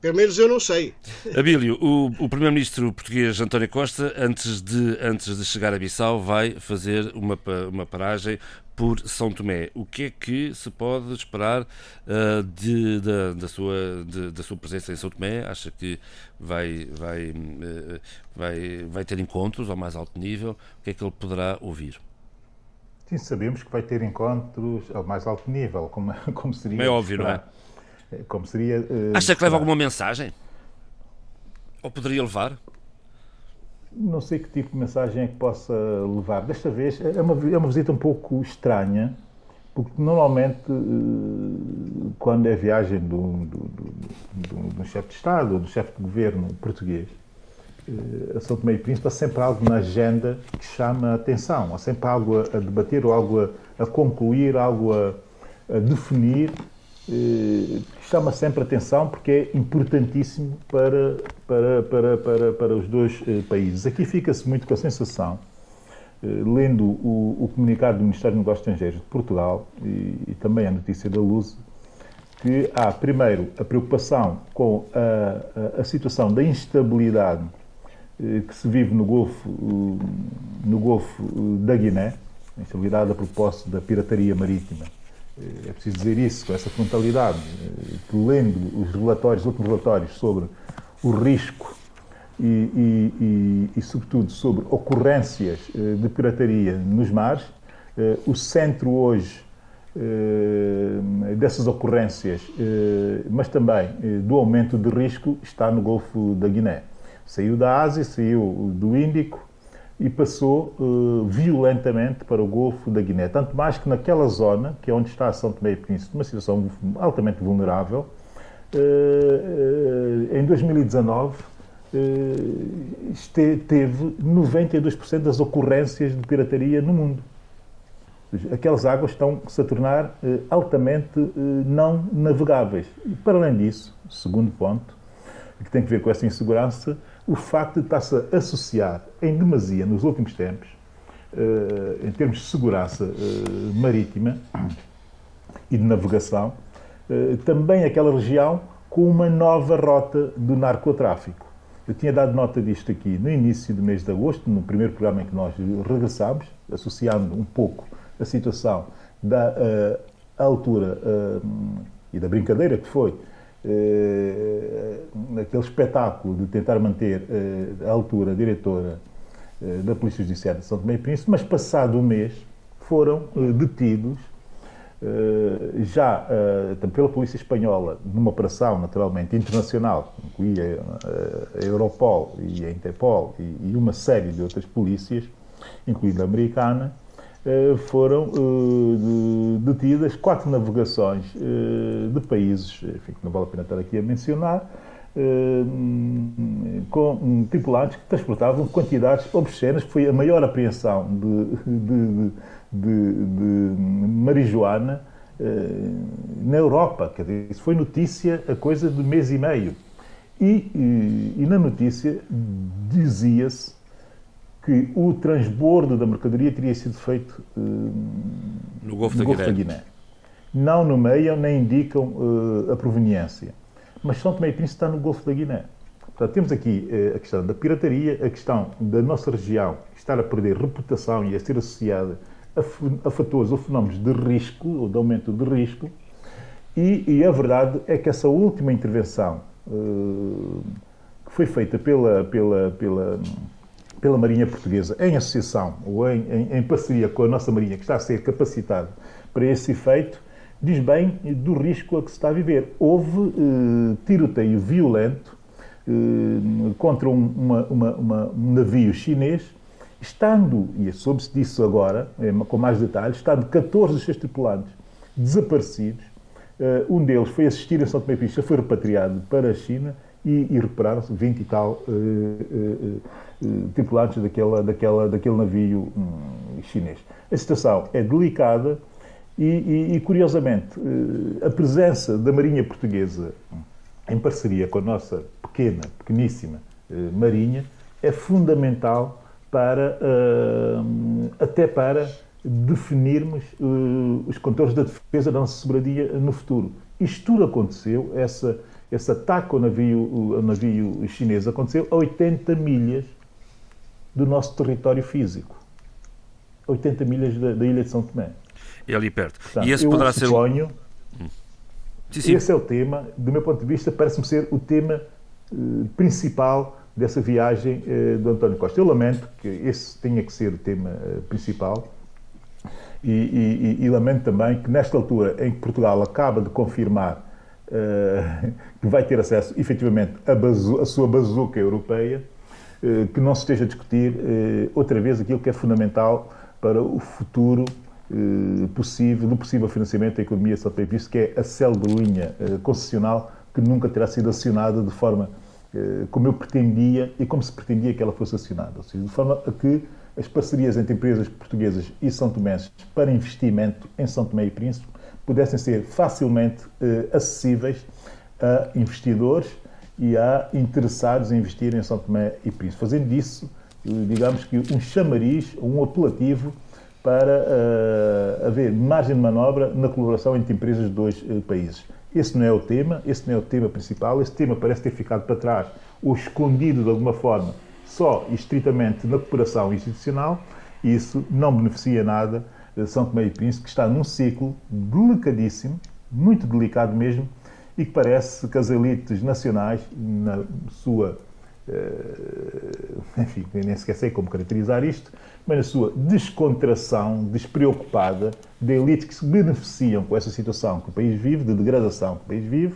pelo menos eu não sei. Abílio, o, o primeiro-ministro português António Costa, antes de, antes de chegar a Bissau, vai fazer uma, uma paragem por São Tomé. O que é que se pode esperar uh, de, da, da, sua, de, da sua presença em São Tomé? Acha que vai, vai, uh, vai, vai ter encontros ao mais alto nível? O que é que ele poderá ouvir? Sim, sabemos que vai ter encontros ao mais alto nível, como, [laughs] como seria. É óbvio, não é? Como seria. Uh, Acha que leva alguma mensagem? Ou poderia levar? Não sei que tipo de mensagem é que possa levar. Desta vez é uma, é uma visita um pouco estranha, porque normalmente, eh, quando é viagem do, do, do, do chefe de Estado ou do chefe de governo português, eh, a São Tomé e Príncipe há sempre algo na agenda que chama a atenção, há sempre algo a, debater, ou algo a, a concluir, algo a, a definir chama sempre atenção porque é importantíssimo para, para, para, para, para os dois eh, países. Aqui fica-se muito com a sensação, eh, lendo o, o, comunicado do Ministério dos Negócios Estrangeiros de Portugal e, e, também a notícia da Luz, que há, primeiro, a preocupação com a, a, a situação da instabilidade que se vive no Golfo, no Golfo da Guiné, a instabilidade a propósito da pirataria marítima eh, é preciso dizer isso com essa frontalidade, eh, que lendo os relatórios, outros relatórios sobre o risco e, e, e, e sobretudo, sobre ocorrências eh, de pirataria nos mares, o centro hoje dessas ocorrências, mas também do aumento de risco, está no Golfo da Guiné. Saiu da Ásia, saiu do Índico, e passou uh, violentamente para o Golfo da Guiné. Tanto mais que naquela zona, que é onde está São Tomé e Príncipe, uma situação altamente vulnerável, uh, uh, em 2019 teve 92% das ocorrências de pirataria no mundo. Aquelas águas estão-se a tornar altamente não navegáveis. E, para além disso, segundo ponto, que tem a ver com essa insegurança, o facto de estar-se a associar em demasia nos últimos tempos, uh, em termos de segurança uh, marítima e de navegação, uh, também aquela região com uma nova rota do narcotráfico. Eu tinha dado nota disto aqui no início do mês de agosto, no primeiro programa em que nós regressámos, associando um pouco a situação da altura e da brincadeira que foi eh, aquele espetáculo de tentar manter eh, a altura diretora eh, da Polícia Judiciária de São Tomé e Príncipe, mas passado um mês foram detidos já pela Polícia Espanhola, numa operação naturalmente internacional, incluía a Europol e a Interpol e uma série de outras polícias, incluindo a americana, eh, foram eh, detidas quatro navegações eh, de países, enfim, que não vale a pena estar aqui a mencionar, com tripulantes que transportavam quantidades obscenas, que foi a maior apreensão de, de, de marijuana na Europa. Quer dizer, isso foi notícia a coisa de mês e meio. E, e, e na notícia dizia-se que o transbordo da mercadoria teria sido feito uh, no Golfo, no da, Golfo Guiné. da, Guiné. Não nomeiam nem indicam uh, a proveniência. Mas São Tomé e Príncipe está no Golfo da Guiné. Portanto, temos aqui uh, a questão da pirataria, a questão da nossa região estar a perder reputação e a ser associada a, a fatores ou fenómenos de risco, ou de aumento de risco, E, e, a verdade é que essa última intervenção que foi feita pela, pela, pela, pela Marinha Portuguesa em associação ou em, em, em, parceria com a nossa Marinha, que está a ser capacitada para esse efeito, diz bem do risco a que se está a viver. Houve uh, tiroteio violento uh, contra um, uma, uma, uma, um navio chinês, estando, e soube-se disso agora, com mais detalhes, estando 14 dos seus tripulantes desaparecidos Uh, um deles foi assistir a São Tomé e Príncipe, foi repatriado para a China e, e recuperaram-se 20 e tal uh, tripulantes daquela, daquela, daquele navio um, chinês. A situação é delicada e, e, e curiosamente, a presença da Marinha Portuguesa em parceria com a nossa pequena, pequeníssima Marinha é fundamental para, até para definirmos uh, os contornos da defesa da nossa soberania no futuro. Isto tudo aconteceu, essa, esse ataque ao navio, ao navio chinês aconteceu a 80 milhas do nosso território físico. 80 milhas da, da ilha de São Tomé. É ali perto. Portanto, e esse poderá suponho, ser. Hum. Sim, sim. Esse é o tema, do meu ponto de vista, parece-me ser o tema uh, principal dessa viagem uh, do António Costa. Eu lamento que esse tenha que ser o tema uh, principal, e, e, e, lamento também que, nesta altura em que Portugal acaba de confirmar [laughs] que vai ter acesso, efetivamente, à, sua bazuca europeia, que não se esteja a discutir uh, outra vez aquilo que é fundamental para o futuro possível, do possível financiamento da economia de visto que é a célebre linha concessional que nunca terá sido acionada de forma como eu pretendia e como se pretendia que ela fosse acionada, ou seja, de forma a que as parcerias entre empresas portuguesas e são para investimento em São Tomé e Príncipe pudessem ser facilmente eh, acessíveis a investidores e a interessados em investir em São Tomé e Príncipe, fazendo disso, eh, digamos que um chamariz, um apelativo para uh, haver margem de manobra na colaboração entre empresas dos dois uh, países. Esse não é o tema, esse não é o tema principal, esse tema parece ter ficado para trás ou escondido de alguma forma só e estritamente na cooperação institucional, isso não beneficia nada São Tomé e Príncipe, que está num ciclo delicadíssimo, muito delicado mesmo, e que parece que as elites nacionais, na sua. Eh, enfim, nem sequer sei como caracterizar isto, mas na sua descontração, despreocupada, de elites que se beneficiam com essa situação que o país vive, de degradação que o país vive.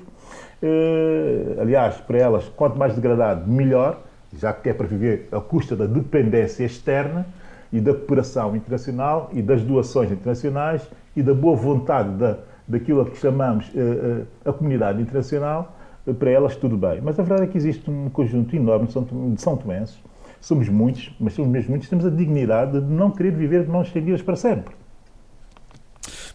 Eh, aliás, para elas, quanto mais degradado, melhor já que é para viver à custa da dependência externa e da cooperação internacional e das doações internacionais e da boa vontade da, daquilo a que chamamos uh, uh, a comunidade internacional, uh, para elas tudo bem. Mas a verdade é que existe um conjunto enorme de São, Tomenses, somos muitos, mas somos mesmo muitos, temos a dignidade de não querer viver de mãos estendidas para sempre.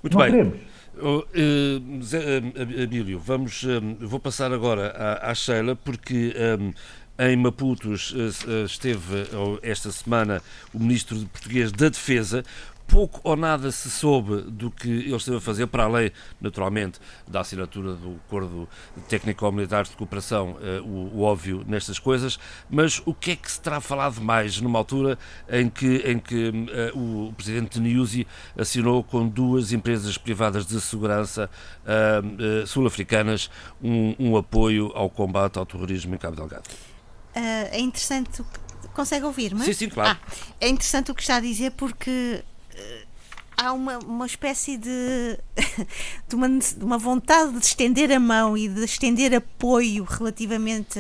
Muito não bem. queremos. Oh, uh, Zé, uh, Abílio, vamos, vou passar agora à, à Sheila, porque um, em Maputos eh, eh, esteve esta semana o ministro português da Defesa. Pouco ou nada se soube do que ele esteve a fazer, para além, naturalmente, da assinatura do Acordo Técnico-Militar de Cooperação, eh, o, o, óbvio nestas coisas, mas o que é que se terá falado mais numa altura em que, em que uh, o presidente Niusi assinou com duas empresas privadas de segurança uh, sul-africanas um, um apoio ao combate ao terrorismo em Cabo Delgado? É interessante. Consegue ouvir-me? Sim, sim, claro. Ah, é interessante o que está a dizer porque há uma, uma espécie de, [laughs] de, uma, de, uma, vontade de estender a mão e de estender apoio relativamente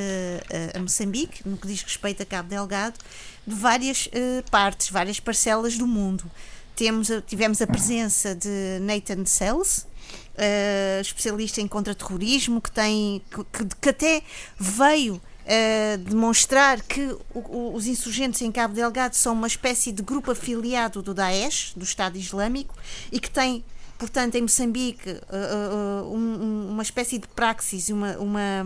a, a Moçambique, no que diz respeito a Cabo Delgado, de várias uh, partes, várias parcelas do mundo. Temos, tivemos a presença de Nathan Sells, uh, especialista em contra-terrorismo, que, tem, que, que até veio uh, demonstrar que o, o, os insurgentes em Cabo Delgado são uma espécie de grupo afiliado do Daesh, do Estado Islâmico, e que tem, portanto, em Moçambique, uh, uh, um, uma espécie de praxis, uma, uma,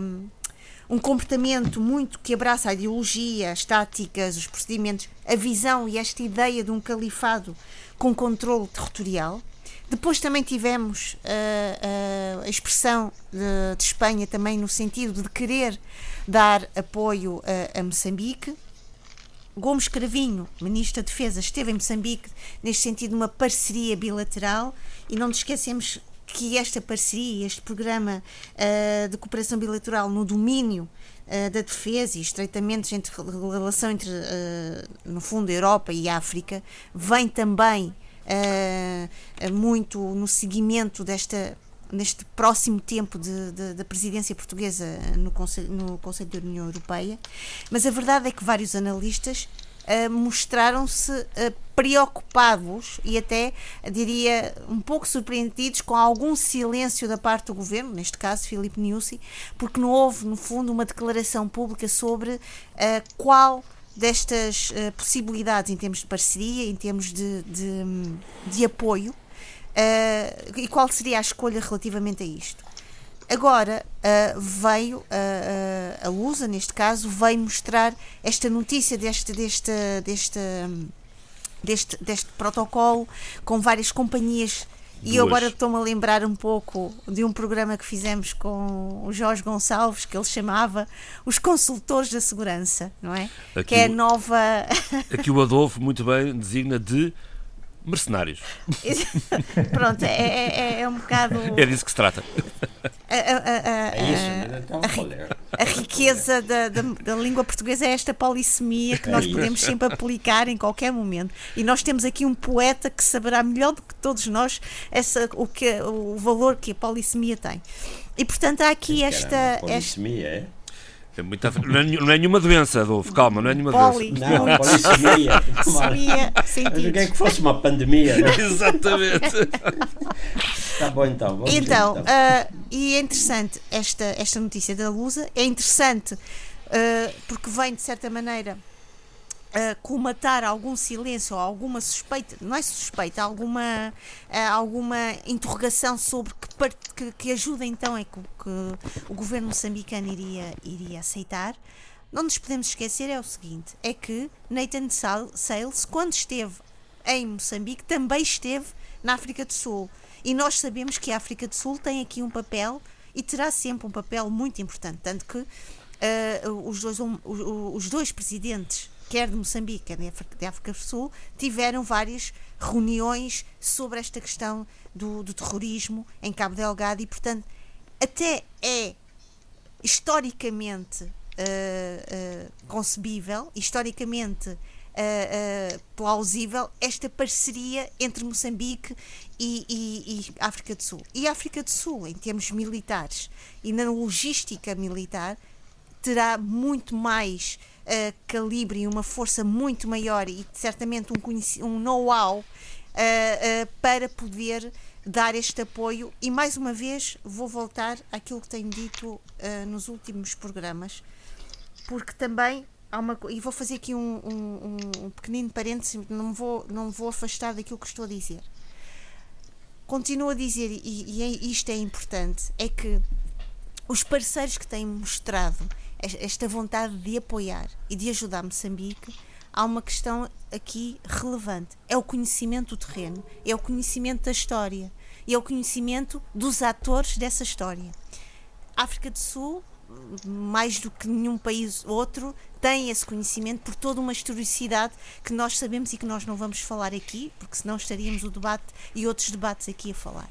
um comportamento muito que abraça a ideologia, as táticas, os procedimentos, a visão e esta ideia de um califado com controle territorial. Depois também tivemos uh, uh, a expressão de, de, Espanha também no sentido de querer dar apoio a, a Moçambique. Gomes Cravinho, Ministro da Defesa, esteve em Moçambique neste sentido uma parceria bilateral e não nos esquecemos que esta parceria, este programa uh, de cooperação bilateral no domínio uh, da defesa e estreitamentos entre relação entre, uh, no fundo, a Europa e a África, vem também muito no seguimento desta neste próximo tempo da presidência portuguesa no Conselho, no Conselho da União Europeia, mas a verdade é que vários analistas uh, mostraram-se uh, preocupados e até, diria, um pouco surpreendidos com algum silêncio da parte do governo, neste caso Filipe Niusi, porque não houve, no fundo, uma declaração pública sobre uh, qual destas possibilidades em termos de parceria, em termos de, de, de apoio, e qual seria a escolha relativamente a isto. Agora uh, veio uh, uh, a Lusa, neste caso, veio mostrar esta notícia deste, deste, deste, deste, deste protocolo com várias companhias. Duas. E eu agora estou-me a lembrar um pouco de um programa que fizemos com o Jorge Gonçalves, que ele chamava Os Consultores da Segurança, não é? Aqui que é a nova. Aqui o Adolfo muito bem designa de mercenários. Pronto, é, é, é, é, um bocado. É disso que se trata. A, a, a, é isso, a, riqueza da, da, da, língua portuguesa é esta polissemia que nós é podemos sempre aplicar em qualquer momento. E nós temos aqui um poeta que saberá melhor do que todos nós essa, o, que, o valor que a polissemia tem. E portanto há aqui esta. Polissemia, esta... é? É muita... não, é, não é nenhuma doença, Adolfo, calma, não é nenhuma Poli. doença. Não, polissemia. Semia, Mas o que é que fosse uma pandemia, não é? [laughs] Exatamente. Está bom então. Vamos então, então. Uh, e é interessante esta, esta notícia da Lusa, é interessante uh, porque vem de certa maneira uh, colmatar algum silêncio ou alguma suspeita, não é suspeita, alguma, uh, alguma interrogação sobre que, que, que ajuda então é que, que, o governo moçambicano iria, iria aceitar. Não nos podemos esquecer é o seguinte, é que Nathan Sales, quando esteve em Moçambique, também esteve na África do Sul. E nós sabemos que a África do Sul tem aqui um papel e terá sempre um papel muito importante, tanto que uh, os, dois, um, os dois presidentes quer de Moçambique, quer de África do Sul, tiveram várias reuniões sobre esta questão do, do terrorismo em Cabo Delgado e, portanto, até é historicamente uh, uh, concebível, historicamente uh, plausível, esta parceria entre Moçambique e, e, e África do Sul. E África do Sul, em termos militares e na logística militar, terá muito mais uh, calibre e uma força muito maior e certamente um, um know-how uh, uh, para poder dar este apoio. E mais uma vez vou voltar àquilo que tenho dito nos últimos programas, porque também há uma e vou fazer aqui um, um, um pequenino parênteses, não vou, não vou afastar daquilo que estou a dizer. Continuo a dizer, e, e é, isto é importante, é que os parceiros que têm mostrado esta vontade de apoiar e de ajudar Moçambique, há uma questão aqui relevante: é o conhecimento do terreno, é o conhecimento da história, é o conhecimento dos atores dessa história. África do Sul, mais do que nenhum país outro, tem esse conhecimento por toda uma historicidade que nós sabemos e que nós não vamos falar aqui, porque senão estaríamos o debate e outros debates aqui a falar.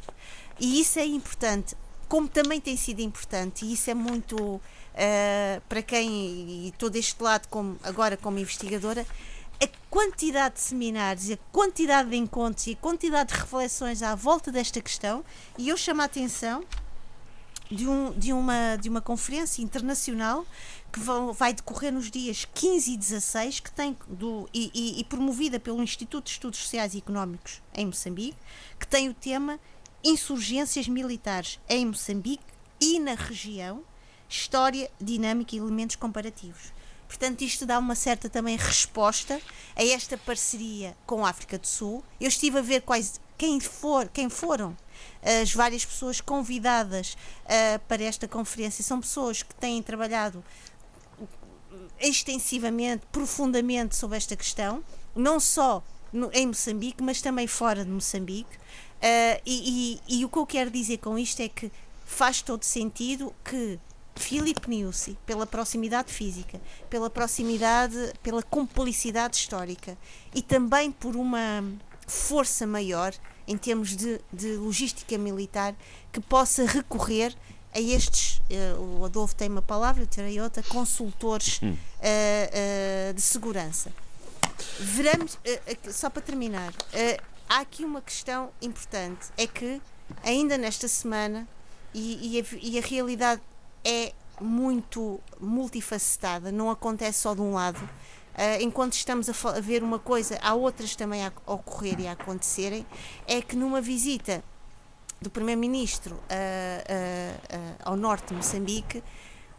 E isso é importante, como também tem sido importante, e isso é muito uh, para quem, e estou deste lado como, agora como investigadora, a quantidade de seminários, a quantidade de encontros e a quantidade de reflexões à volta desta questão, e eu chamo a atenção de, um, de, uma, de uma conferência internacional que vai decorrer nos dias 15 e 16, que tem do, e, e, e promovida pelo Instituto de Estudos Sociais e Económicos em Moçambique, que tem o tema Insurgências Militares em Moçambique e na região, história, dinâmica e elementos comparativos. Portanto, isto dá uma certa também resposta a esta parceria com a África do Sul. Eu estive a ver quais, quem, for, quem foram as várias pessoas convidadas uh, para esta conferência. São pessoas que têm trabalhado extensivamente, profundamente sobre esta questão, não só no, em Moçambique, mas também fora de Moçambique. Uh, e, e, e o que eu quero dizer com isto é que faz todo sentido que Philip Niusi, pela proximidade física, pela proximidade, pela cumplicidade histórica e também por uma força maior em termos de, de logística militar, que possa recorrer a estes, uh, o Adolfo tem uma palavra, eu terei outra, consultores uh, uh, de segurança. Veremos, só para terminar, há aqui uma questão importante, é que ainda nesta semana, e, e, a, e a realidade é muito multifacetada, não acontece só de um lado. Uh, enquanto estamos a, a, ver uma coisa, há outras também a, ocorrer e a acontecerem, é que numa visita do Primeiro-Ministro uh, uh, ao norte de Moçambique,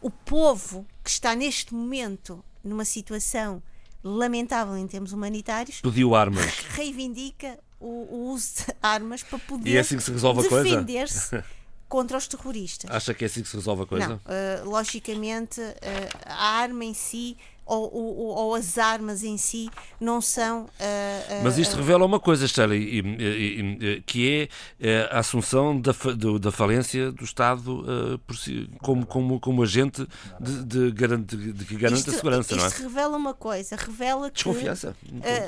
o povo que está neste momento numa situação lamentável em termos humanitários pediu armas reivindica o, o uso de armas para poder e é assim defender-se [laughs] contra os terroristas. Acha que é assim que se resolve a coisa? Não, uh, logicamente, uh, a arma em si ou, ou, ou, as armas em si não são. Uh, Mas isto revela uma coisa, Shelley, que é a assunção da, da falência do Estado si, como, como, como agente de, de, garante, de que garante isto, a segurança, isto não é? Isto revela uma coisa, revela que Desconfiança.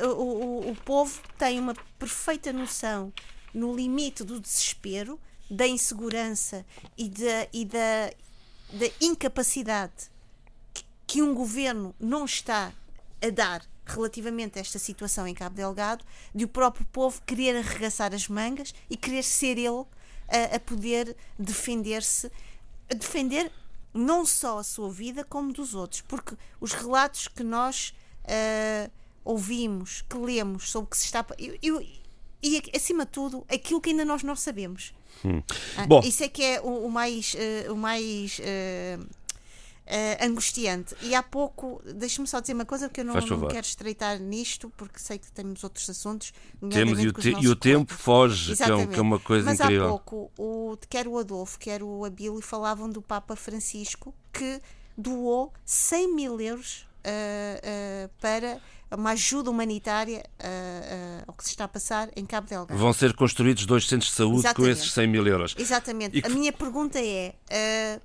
o, o, o povo tem uma perfeita noção no limite do desespero da insegurança e da, e da, da incapacidade que um governo não está a dar relativamente a esta situação em Cabo Delgado, de o próprio povo querer arregaçar as mangas e querer ser ele a, a poder defender-se, defender não só a sua vida como dos outros, porque os relatos que nós uh, ouvimos, que lemos sobre o que se está. Eu, eu, e acima de tudo, aquilo que ainda nós não sabemos. Hum. Ah, Bom. Isso é que é o, o mais, uh, o mais uh, uh, angustiante. E há pouco, deixa-me só dizer uma coisa, porque eu não, não quero estreitar nisto, porque sei que temos outros assuntos. Temos e o, te, e o tempo foge, que é, que é, uma coisa Mas incrível. Mas há pouco, o, quer o Adolfo, quer o Abílio falavam do Papa Francisco, que doou 100 mil euros para uma ajuda humanitária uh, uh, ao que se está a passar em Cabo Delgado. Vão ser construídos dois centros de saúde Exatamente. com esses 100 mil euros. Exatamente. E a minha pergunta é. Uh,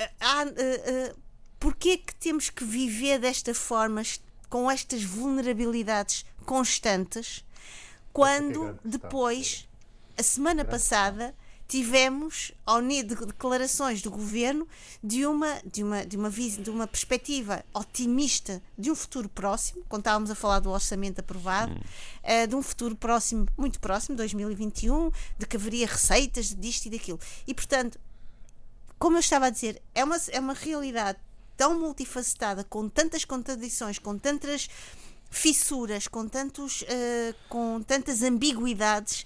uh, porquê que temos que viver desta forma, com estas vulnerabilidades constantes, quando depois, a semana passada, tivemos ao nível de declarações do governo de uma de uma de uma de uma perspectiva otimista de um futuro próximo, quando estávamos a falar do orçamento aprovado, uh, de um futuro próximo, muito próximo, 2021, de que haveria receitas disto e daquilo. E portanto, como eu estava a dizer, é uma é uma realidade tão multifacetada, com tantas contradições, com tantas fissuras, com tantos uh, com tantas ambiguidades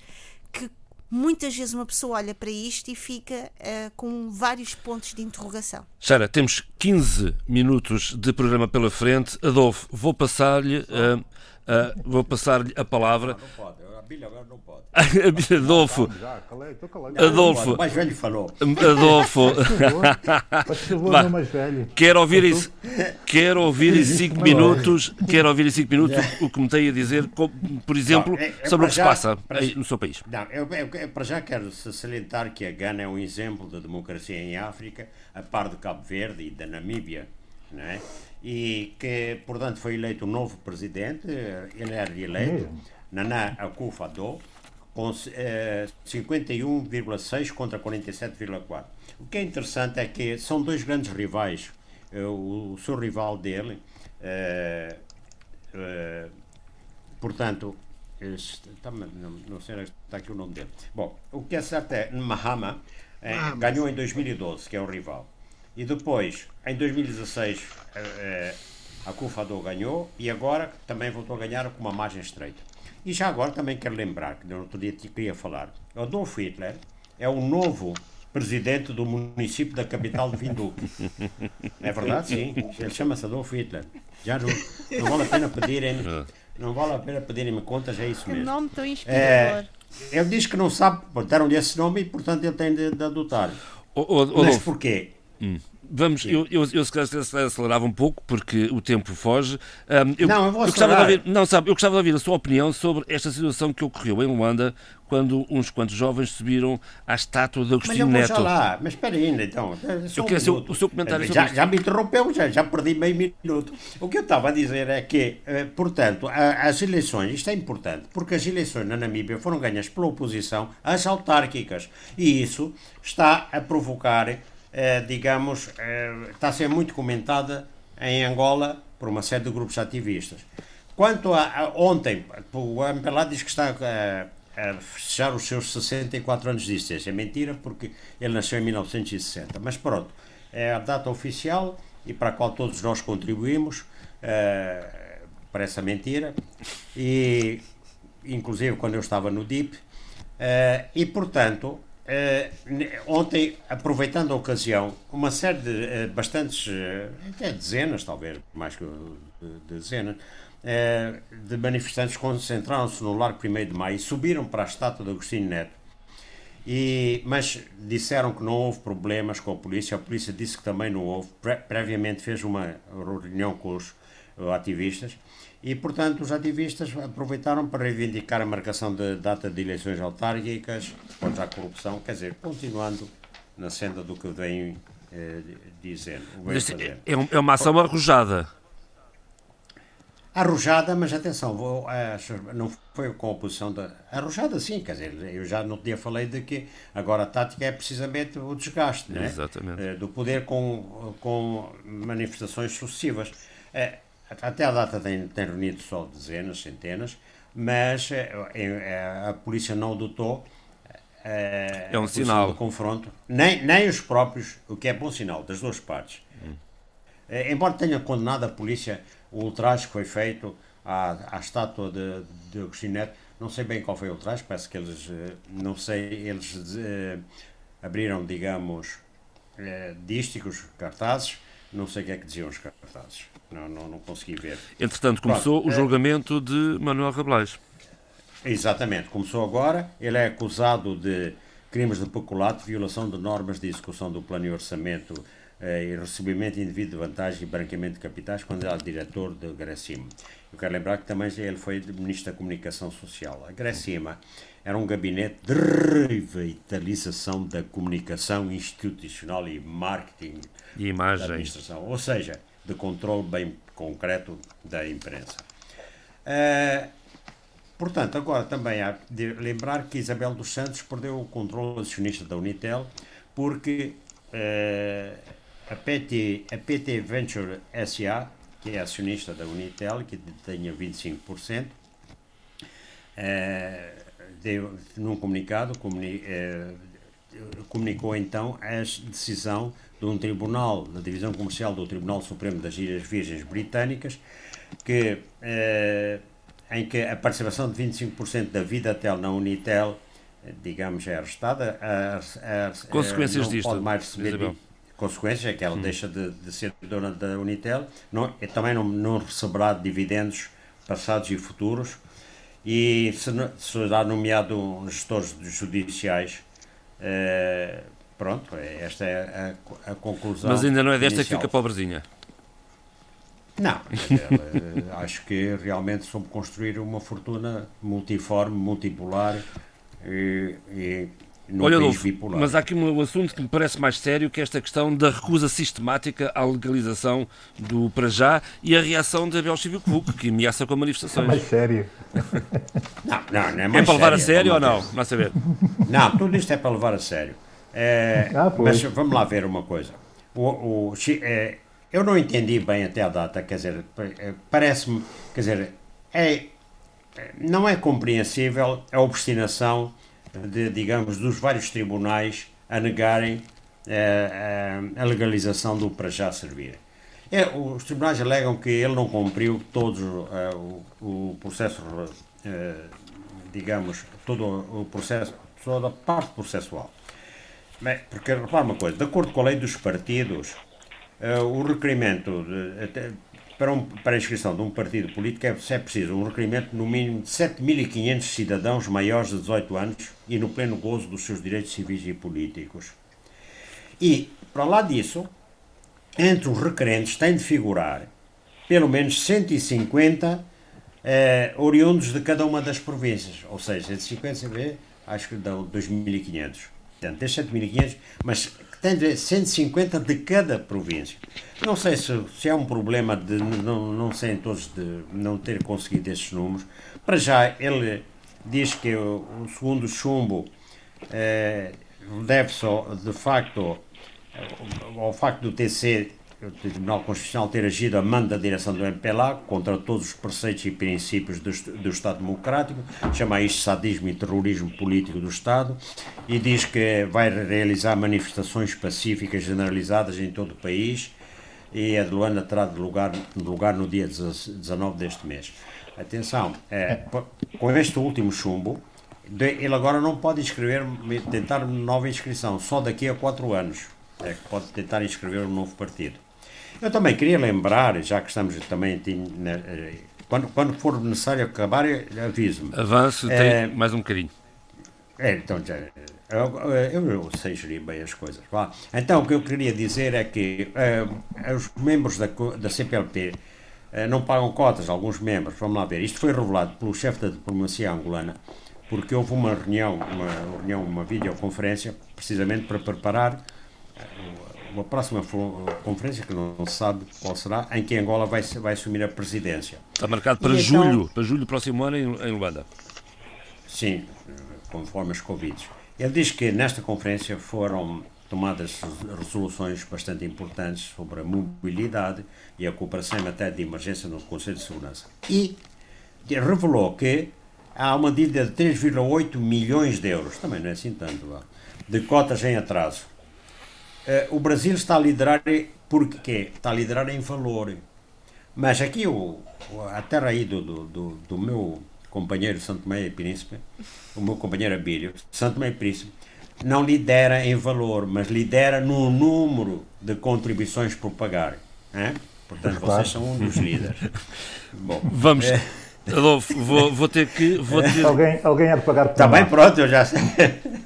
que muitas vezes uma pessoa olha para isto e fica uh, com vários pontos de interrogação. Sara, temos 15 minutos de programa pela frente. Adolfo, vou passar-lhe uh, uh, vou passar-lhe a palavra. Não, não pode. Bíblia agora não pode. [laughs] Adolfo. Adolfo. mais velho falou. Adolfo. [laughs] Velho. Quero ouvir isso. Quero ouvir em 5 minutos. Quero ouvir em 5 minutos o que me tem a dizer, por exemplo, é, é sobre o que se passa no seu país. Não, eu, eu, para já quero salientar que a Gana é um exemplo da democracia em África, a par do Cabo Verde e da Namíbia. Não é? E que, portanto, foi eleito um novo presidente, ele era reeleito. Nana Akufo-Addo, com eh, 51,6 contra 47,4. O que é interessante é que são dois grandes rivais. Eh, o, o, seu rival dele, eh, eh portanto, este, não, não, sei está aqui o nome dele. Bom, o que é certo é Mahama eh, ganhou em 2012, que é o rival. E depois, em 2016, eh, Akufo-Addo ganhou e agora também voltou a ganhar com uma margem estreita. E já agora também quero lembrar, que no outro dia queria falar, Adolf Hitler é o novo presidente do município da capital de Vinduque. É verdade? Sim. Ele chama-se Adolf Hitler. Já não, não vale a pena pedirem não vale a pena pedirem-me contas, é isso mesmo. Que nome tão inspirador. É, ele diz que não sabe, deram-lhe esse nome e, portanto, ele tem de, de adotar. O, o, Mas porquê? Hum. Vamos, eu, eu, eu se acelerava um pouco porque o tempo foge. Um, eu, não, eu vou eu gostava de ouvir, Não, sabe, eu gostava de ouvir a sua opinião sobre esta situação que ocorreu em Luanda quando uns quantos jovens subiram à estátua de Agostinho Neto. Mas eu já lá, mas espera ainda então. Eu quero um o seu comentário já, já me interrompeu, já, já perdi meio minuto. O que eu estava a dizer é que, eh, portanto, as eleições, isto é importante, porque as eleições na Namíbia foram ganhas pela oposição às autárquicas e isso está a provocar eh, digamos, eh, está a ser muito comentada em Angola por uma série de grupos ativistas. Quanto a, a ontem, o MPLA diz que está a, a fechar os seus 64 anos de existência. É mentira, porque ele nasceu em 1960. Mas pronto, é a data oficial e para a qual todos nós contribuímos uh, para essa mentira. E, inclusive, quando eu estava no DIP. E, portanto, Uh, ontem, aproveitando a ocasião, uma série de uh, bastantes, uh, até dezenas, talvez, mais que de, dezenas, de manifestantes concentraram-se no Largo 1 de Maio e subiram para a estátua de Agostinho Neto. E, mas disseram que não houve problemas com a polícia. A polícia disse que também não houve. Pre previamente fez uma reunião com os ativistas e, portanto, os ativistas aproveitaram para reivindicar a marcação de data de eleições autárquicas contra a corrupção, quer dizer, continuando na senda do que vem eh, dizendo. É, é uma ação arrojada. Arrojada, mas atenção, vou, não foi com a oposição da. Arrojada, sim, quer dizer, eu já no dia falei de que agora a tática é precisamente o desgaste né? do poder com, com manifestações sucessivas. Eh, até a data tem, tem reunido só dezenas, centenas, mas eh, eh, a polícia não adotou eh, é um sinal do confronto, nem, nem os próprios, o que é bom sinal das duas partes. Hum. Embora tenha condenado a polícia o ultraje que foi feito à, à estátua de, de Agostinho Neto, não sei bem qual foi o ultraje, parece que eles, não sei, eles abriram, digamos, dísticos, cartazes, não sei o que é que diziam os cartazes. Não, não, não consegui ver. Entretanto, começou Pronto, o é- julgamento é... de Manuel Rabelais. Exatamente, começou agora. Ele é acusado de crimes de peculato, violação de normas de execução do plano e orçamento eh, e recebimento indevido de vantagem e branqueamento de capitais quando era diretor de Gracima. Eu quero lembrar que também ele foi Ministro da Comunicação Social. A Gracima era um gabinete de revitalização da comunicação institucional e marketing e imagem. da administração. Ou seja, de controle bem concreto da imprensa. Uh, portanto, agora também há de lembrar que Isabel dos Santos perdeu o controle acionista da Unitel porque uh, a, PT, a PT Venture SA, que é acionista da Unitel, que tenha 25%, uh, deu, num comunicado comuni, comunicou então a decisão de um tribunal, da Divisão Comercial do Tribunal Supremo das Ilhas Virgens Britânicas, que, eh, em que a participação de 25% da Vidatel na Unitel, digamos, é arrestada. A, a, a, consequências não disto, pode mais receber consequências, é que ela hum. deixa de, de, ser dona da Unitel, não, também não, não receberá dividendos passados e futuros, e será nomeado gestores judiciais eh, Pronto, é, esta é a, a, conclusão. Mas ainda não é desta inicial. que fica pobrezinha. Não, eh, [laughs] acho que realmente soube construir uma fortuna multiforme, multipolar e, e Olha, Adolfo, mas há aqui um assunto que me parece mais sério, que é esta questão da recusa sistemática à legalização do para já e a reação da Abel Chivico que ameaça com manifestações. É mais sério. Não, não, não é mais É para levar sério, a sério ou não? Não saber. Não, tudo isto é para levar a sério. É, ah, mas vamos lá ver uma coisa. O, o, é, eu não entendi bem até a data, quer dizer, é, parece-me, quer dizer, é, não é compreensível a obstinação de, digamos, dos vários tribunais a negarem é, é, a legalização do para já servir. É, os tribunais alegam que ele não cumpriu todo uh, o, o, processo, digamos, todo o processo, toda a parte processual. Bem, porque repara uma coisa, de acordo com a lei dos partidos, uh, o requerimento de, para, um, para a inscrição de um partido político é, é preciso um requerimento no mínimo de 7.500 cidadãos maiores de 18 anos e no pleno gozo dos seus direitos civis e políticos. E, para lá disso, entre os requerentes tem de figurar pelo menos 150 eh, oriundos de cada uma das províncias. Ou seja, esses 50 acho que dão 2.500. Portanto, tem 7.500, mas tem de 150 de cada província. Não sei se, se é um problema de não, não sei todos de não ter conseguido esses números. Para já, ele diz que o, o segundo chumbo eh, deve-se, de facto, ao facto do TC o Tribunal Constitucional ter agido a mando da direção do MPLA contra todos os preceitos e princípios do, do Estado Democrático, chama isto sadismo e terrorismo político do Estado, e diz que vai realizar manifestações pacíficas generalizadas em todo o país e a de Luanda terá de lugar, lugar no dia 19 deste mês. Atenção, é, com este último chumbo, ele agora não pode inscrever, tentar nova inscrição, só daqui a quatro anos é que pode tentar inscrever um novo partido. Eu também queria lembrar, já que estamos também. Eh, quando, quando for necessário acabar, aviso-me. Avance, tem é, mais um bocadinho. É, então já. Eu, eu, eu, sei gerir bem as coisas. Vá. Então, o que eu queria dizer é que uh, os membros da, da CPLP uh, eh, não pagam cotas, alguns membros. Vamos lá ver. Isto foi revelado pelo chefe da diplomacia angolana, porque houve uma reunião, uma, reunião, uma videoconferência, precisamente para preparar uma próxima conferência, que não se sabe qual será, em que Angola vai, vai assumir a presidência. Está marcado para e então- julho, então, para julho do próximo ano em, em Luanda. Sim, conforme os convites. Ele diz que nesta conferência foram tomadas resoluções bastante importantes sobre a mobilidade e a cooperação em matéria de emergência no Conselho de Segurança. E revelou que há uma dívida de 3,8 milhões de euros, também não é assim tanto, de cotas em atraso o Brasil está a liderar porque está a liderar em valor. Mas aqui o, a terra aí do, do, do, meu companheiro Santo Tomé e Príncipe, o meu companheiro Abílio, Santo Tomé e Príncipe, não lidera em valor, mas lidera no número de contribuições por pagar. Hein? Portanto, claro. vocês são um dos líderes. [laughs] Bom, Vamos. É... Adolfo, vou, vou ter que. Vou ter... Alguém, alguém há de pagar por Está bem, pronto, eu já sei.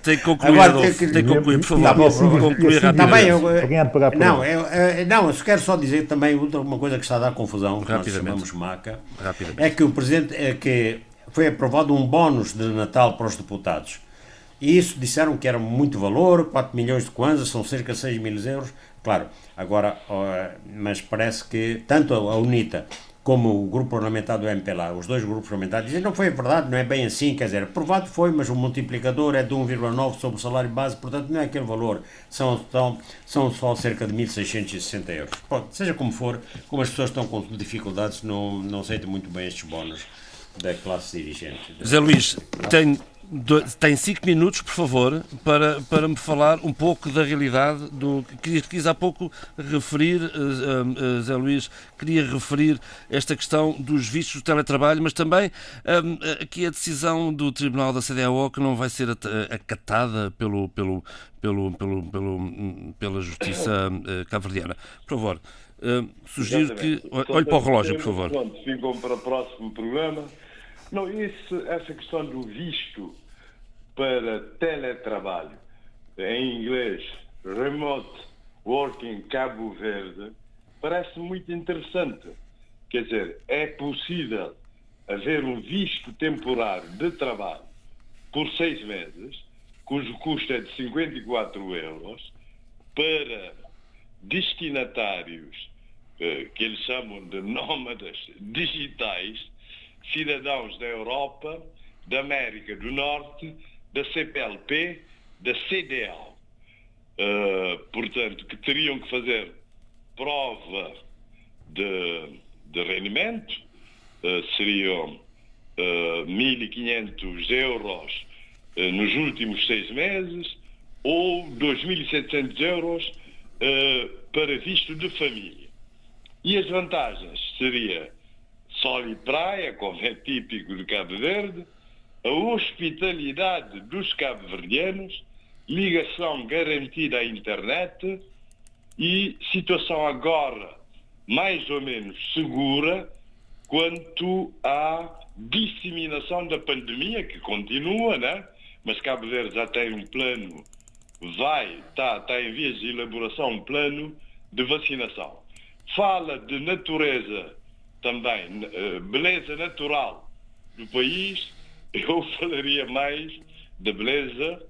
Tem que concluir, Agora, Adolfo. Tem que, concluir, por favor. Tá bom, concluir assim, rapidamente. eu, alguém há de pagar por não, eu, eu, não, eu quero só dizer também uma coisa que está a dar confusão, que nós chamamos maca. É que o Presidente. É que foi aprovado um bónus de Natal para os deputados. E isso disseram que era muito valor, 4 milhões de kwanzas, são cerca de 6 mil euros. Claro, agora, mas parece que tanto a UNITA como o grupo parlamentar do MPLA, os dois grupos parlamentares, dizem não foi verdade, não é bem assim, quer dizer, aprovado foi, mas o multiplicador é de 1,9 sobre o salário base, portanto não é aquele valor, são, são, são só cerca de 1.660 euros. Pronto, seja como for, como as pessoas estão com dificuldades, não, não aceitam muito bem estes bónus da classe dirigente. José Luís, tem tem cinco minutos, por favor, para, para me falar um pouco da realidade do que quis há pouco referir, uh, uh, Zé Luís, queria referir esta questão dos vistos do teletrabalho, mas também uh, aqui a decisão do Tribunal da CDAO que não vai ser acatada pelo, pelo, pelo, pelo, pelo pela Justiça uh, cabo-verdiana. Por favor, sugiro que. Olhe para o relógio, por favor. Pronto, ficam para o próximo programa. Não, esse, essa questão do visto para teletrabalho, em inglês, Remote Working Cabo Verde, parece muito interessante. Quer dizer, é possível haver um visto temporário de trabalho por seis meses, cujo custo é de 54 euros, para destinatários eh, que eles chamam de nómadas digitais cidadãos da Europa, da América do Norte, da CPLP, da CDL. Uh, portanto, que teriam que fazer prova de, de rendimento, uh, seriam uh, 1.500 euros nos últimos seis meses ou 2.700 euros para visto de família. E as vantagens seria sol e praia, como é típico de Cabo Verde, a hospitalidade dos cabo-verdianos, ligação garantida à internet e situação agora mais ou menos segura quanto à disseminação da pandemia, que continua, né? mas Cabo Verde já tem um plano, vai, está, está em vias de elaboração um plano de vacinação. Fala de natureza também, uh, beleza natural do país. [laughs] Eu falaria mais da beleza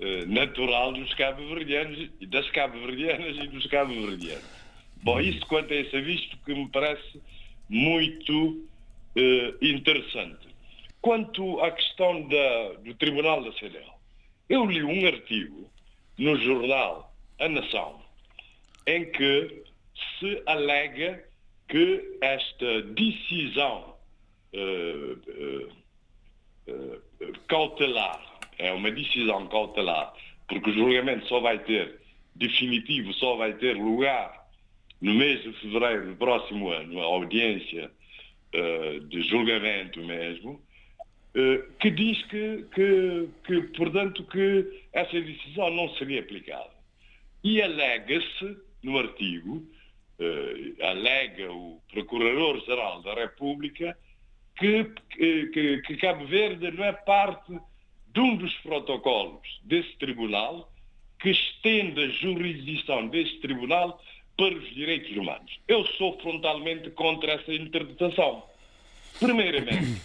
uh, natural dos cabo-verdianos, das cabo-verdianas e dos cabo-verdianos. Bom, isso quanto a esse visto que me parece muito uh, interessante. Quanto à questão da, do Tribunal da CDL, eu li um artigo no jornal A Nação em que se alega que esta decisão uh, uh, cautelar é uma decisão cautelar, porque o julgamento só vai ter definitivo, só vai ter lugar no mês de fevereiro do próximo ano, a audiência uh, de julgamento mesmo, que diz que, que, que, portanto, que essa decisão não seria aplicada. E alega-se no artigo, uh, alega o Procurador-Geral da República, que, que, que Cabo Verde não é parte de um dos protocolos desse tribunal que estende a jurisdição desse tribunal para os direitos humanos. Eu sou frontalmente contra essa interpretação. Primeiramente,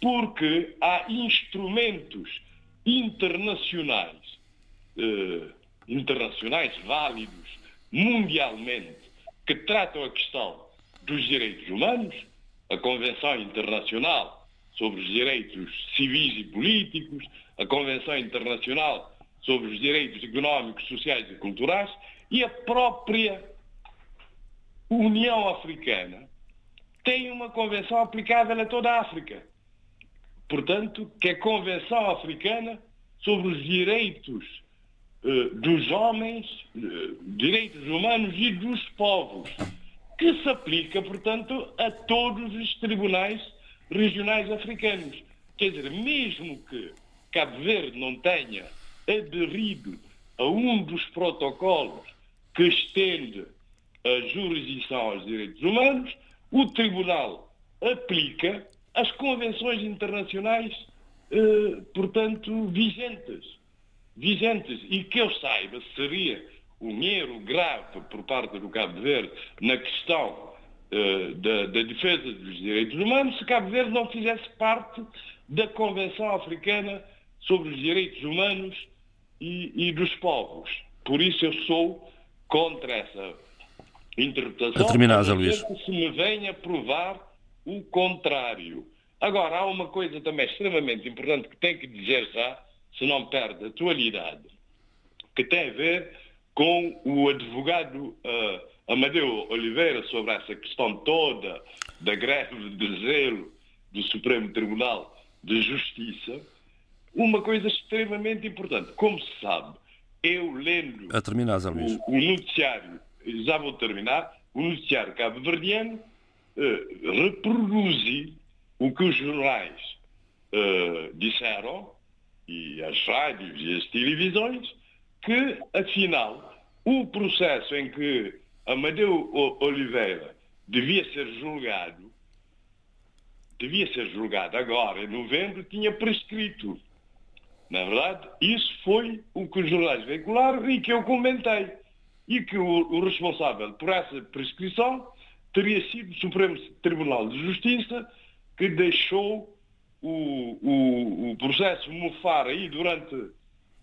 porque há instrumentos internacionais, eh, internacionais válidos mundialmente, que tratam a questão dos direitos humanos, a Convenção Internacional sobre os Direitos Civis e Políticos, a Convenção Internacional sobre os Direitos Económicos, Sociais e Culturais e a própria União Africana tem uma convenção aplicável a toda a África. Portanto, que a Convenção Africana sobre os Direitos dos Homens, uh, Direitos Humanos e dos Povos, que se aplica, portanto, a todos os tribunais regionais africanos. Quer dizer, mesmo que Cabo Verde não tenha aderido a um dos protocolos que estende a jurisdição aos direitos humanos, o Tribunal aplica as convenções internacionais, eh, portanto, vigentes. Vigentes. E que eu saiba, seria um erro grave por parte do Cabo Verde na questão eh, da, da defesa dos direitos humanos se Cabo Verde não fizesse parte da Convenção Africana sobre os Direitos Humanos e, e dos Povos. Por isso eu sou contra essa interpretação. A terminar, Zé Luís. Se me venha provar o contrário. Agora, há uma coisa também extremamente importante que tem que dizer já, se não perde a atualidade, que tem a ver com o advogado uh, Amadeu Oliveira sobre essa questão toda da greve de zelo do Supremo Tribunal de Justiça. Uma coisa extremamente importante. Como se sabe, eu lendo a terminar. O, o noticiário já vou terminar, o noticiário cabo-verdiano uh, reproduz o que os jornais uh, disseram, e as rádios e as televisões, que, afinal, o processo em que Amadeu Oliveira devia ser julgado, devia ser julgado agora, em novembro, tinha prescrito. Na verdade, isso foi o que os jornais veicularam e que eu comentei e que o, o responsável por essa prescrição teria sido o Supremo Tribunal de Justiça que deixou o, o, o processo mofar aí durante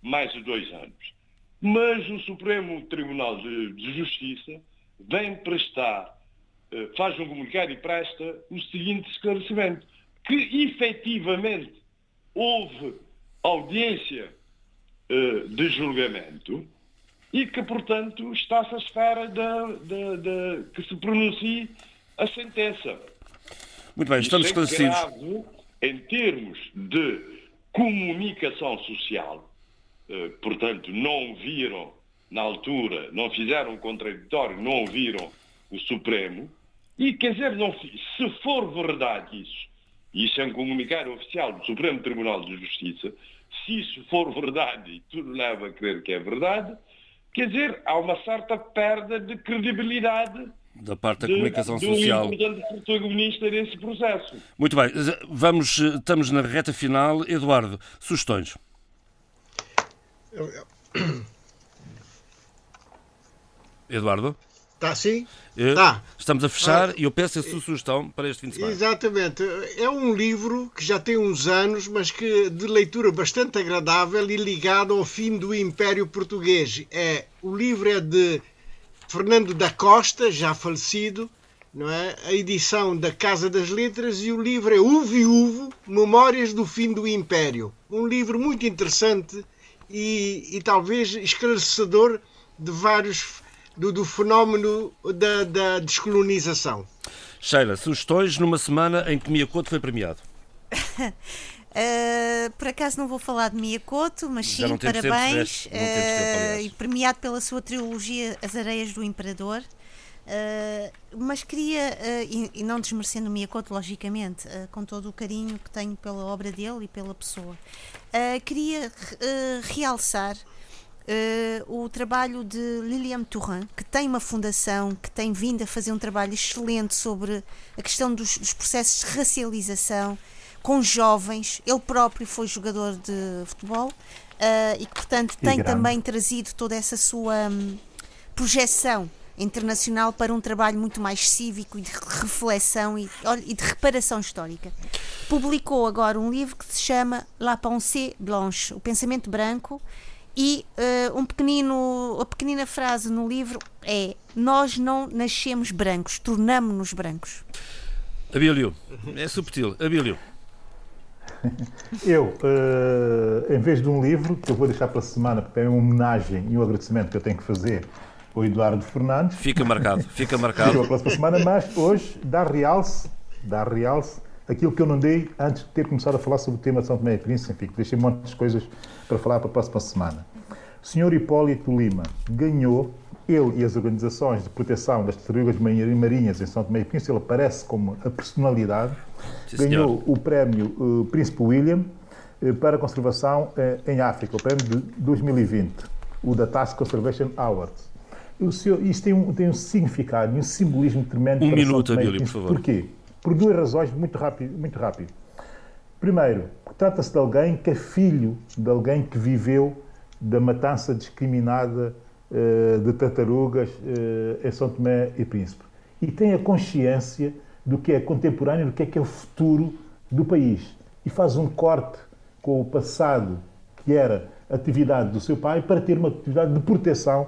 mais de dois anos. Mas o Supremo Tribunal de, de Justiça vem prestar, eh, faz um comunicado e presta o seguinte esclarecimento, que efetivamente houve audiência eh, de julgamento e que, portanto, está-se à espera de, de, de, que se pronuncie a sentença. Muito bem, estamos é esclarecidos. Em termos de comunicação social, eh, portanto, não viram na altura, não fizeram contraditório, não ouviram o Supremo, e quer dizer, não, se for verdade isso, isso é um comunicado oficial do Supremo Tribunal de Justiça, se isso for verdade, e tudo leva a crer que é verdade, Quer dizer, há uma certa perda de credibilidade da parte da de, comunicação de um social. importante protagonista desse processo. Muito bem, vamos, estamos na reta final. Eduardo, sugestões? [coughs] Eduardo? Está assim? Tá. Estamos a fechar ah, e eu peço a sua sugestão para este fim de semana. Exatamente. É um livro que já tem uns anos, mas que de leitura bastante agradável e ligado ao fim do Império Português. É, o livro é de Fernando da Costa, já falecido, não é? A edição da Casa das Letras e o livro é O Viúvo, Memórias do Fim do Império. Um livro muito interessante e, e talvez esclarecedor de vários do, do fenómeno da, da, descolonização. Sheila, sugestões numa semana em que Miyakoto foi premiado? [laughs] Uh, por acaso não vou falar de Miyakoto, mas sim, parabéns. Tempo, uh, e premiado pela sua trilogia As Areias do Imperador. Uh, mas queria, e, e, não desmerecendo o Miyakoto, logicamente, com todo o carinho que tenho pela obra dele e pela pessoa, queria realçar Uh, o trabalho de Liliane Tourin, que tem uma fundação que tem vindo a fazer um trabalho excelente sobre a questão dos, dos, processos de racialização com jovens. Ele próprio foi jogador de futebol uh, e que, portanto, tem também trazido toda essa sua um, projeção internacional para um trabalho muito mais cívico e de reflexão e, e de reparação histórica. Publicou agora um livro que se chama La Pensée Blanche, O Pensamento Branco e uh, um pequenino, a pequenina frase no livro é: Nós não nascemos brancos, tornamos-nos brancos. Abílio, é subtil. Abílio. Eu, uh, em vez de um livro, que eu vou deixar para a semana, porque é uma homenagem e um agradecimento que eu tenho que fazer ao Eduardo Fernandes. Fica marcado, fica marcado. Fica para a semana, mas hoje dá realce, dá realce aquilo que eu não dei antes de ter começado a falar sobre o tema de São Tomé e Príncipe, enfim, deixei um monte de coisas para falar para a próxima semana. O Sr. Hipólito Lima ganhou, ele e as organizações de proteção das tartarugas marinhas em São Tomé e Príncipe, ele aparece como a personalidade, Sim, ganhou o prémio uh, Príncipe William uh, para a conservação uh, em África, o prémio de 2020, o da Task Conservation Awards. O senhor, isto tem um, tem um significado um simbolismo tremendo. Um minuto, Abílio, por favor. Porquê? Por duas razões muito rápido. Muito rápido. Primeiro, trata-se de alguém que é filho de alguém que viveu da matança discriminada de tartarugas uh, em São Tomé e Príncipe. E tem a consciência do que é contemporâneo, do que é que é o futuro do país. E faz um corte com o passado, que era atividade do seu pai, para ter uma atividade de proteção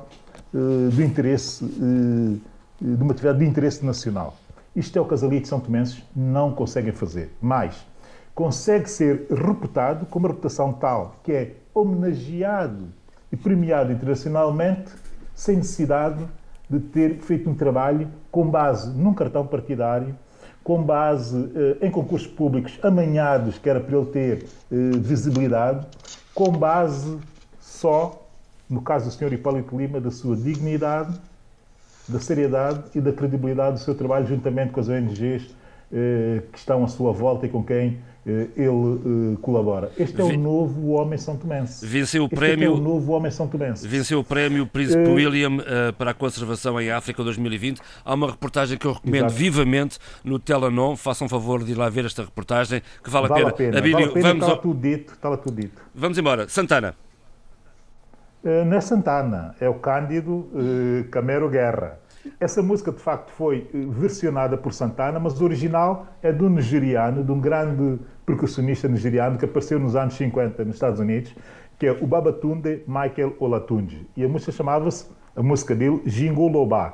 uh, do interesse, de uma atividade de interesse nacional. Isto é o que as elites são tomenses não conseguem fazer. Mais, consegue ser reputado com uma reputação tal que é homenageado e premiado internacionalmente sem necessidade de ter feito um trabalho com base num cartão partidário, com base eh, em concursos públicos amanhados, que era para ele ter eh, visibilidade, com base só, no caso do Sr. Hipólito Lima, da sua dignidade da seriedade e da credibilidade do seu trabalho juntamente com as ONGs que estão à sua volta e com quem eh, ele eh, colabora. Este é o novo Homem São Tomense. Venceu o este prémio. É o novo Homem São Tomense. Venceu o prémio Príncipe William para a conservação em África 2020. Há uma reportagem que eu recomendo Exato. vivamente no Telanon. Façam um favor de ir lá ver esta reportagem que vale, vale a pena. A pena. vale a pena. Vamos está, ao... tudo dito, está tudo dito. Vamos embora. Santana. Eh, não é Santana, é o Cândido uh, Camero Guerra. Essa música, de facto, foi eh, versionada por Santana, mas o original é do nigeriano, de um grande percussionista nigeriano que apareceu nos anos 50 nos Estados Unidos, que é o Babatunde Michael Olatunji. E a música chamava-se, a música dele, Jingoloba.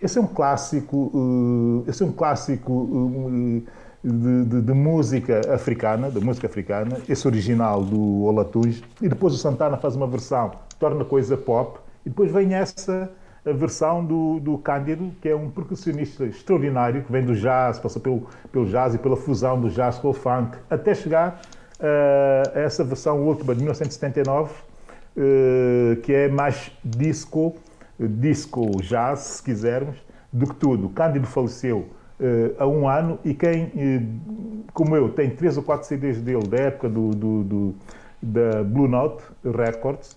Esse é um clássico, uh, esse é um clássico uh, de, de, de, música africana, da música africana, esse original do Olatunji, e depois o Santana faz uma versão torna coisa pop, e depois vem essa a versão do, do Cândido, que é um percussionista extraordinário, que vem do jazz, passa pelo, pelo jazz e pela fusão do jazz com o funk, até chegar uh, a essa versão última de 1979, uh, que é mais disco, disco jazz, se quisermos, do que tudo. Cândido faleceu uh, há um ano e quem, como eu, tem três ou quatro CDs dele da época do, do, do da Blue Note Records.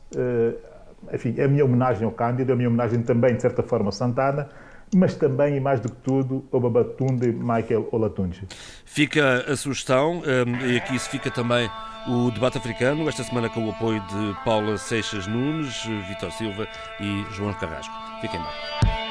Enfim, a minha homenagem ao Cândido, a minha homenagem também, de certa forma, a Santana, mas também, e mais do que tudo, ao Babatunde Michael Olatunji. Fica a sugestão, um, eh, e aqui se fica também o debate africano, esta semana com o apoio de Paula Seixas Nunes, Vitor Silva e João Carrasco. Fiquem bem.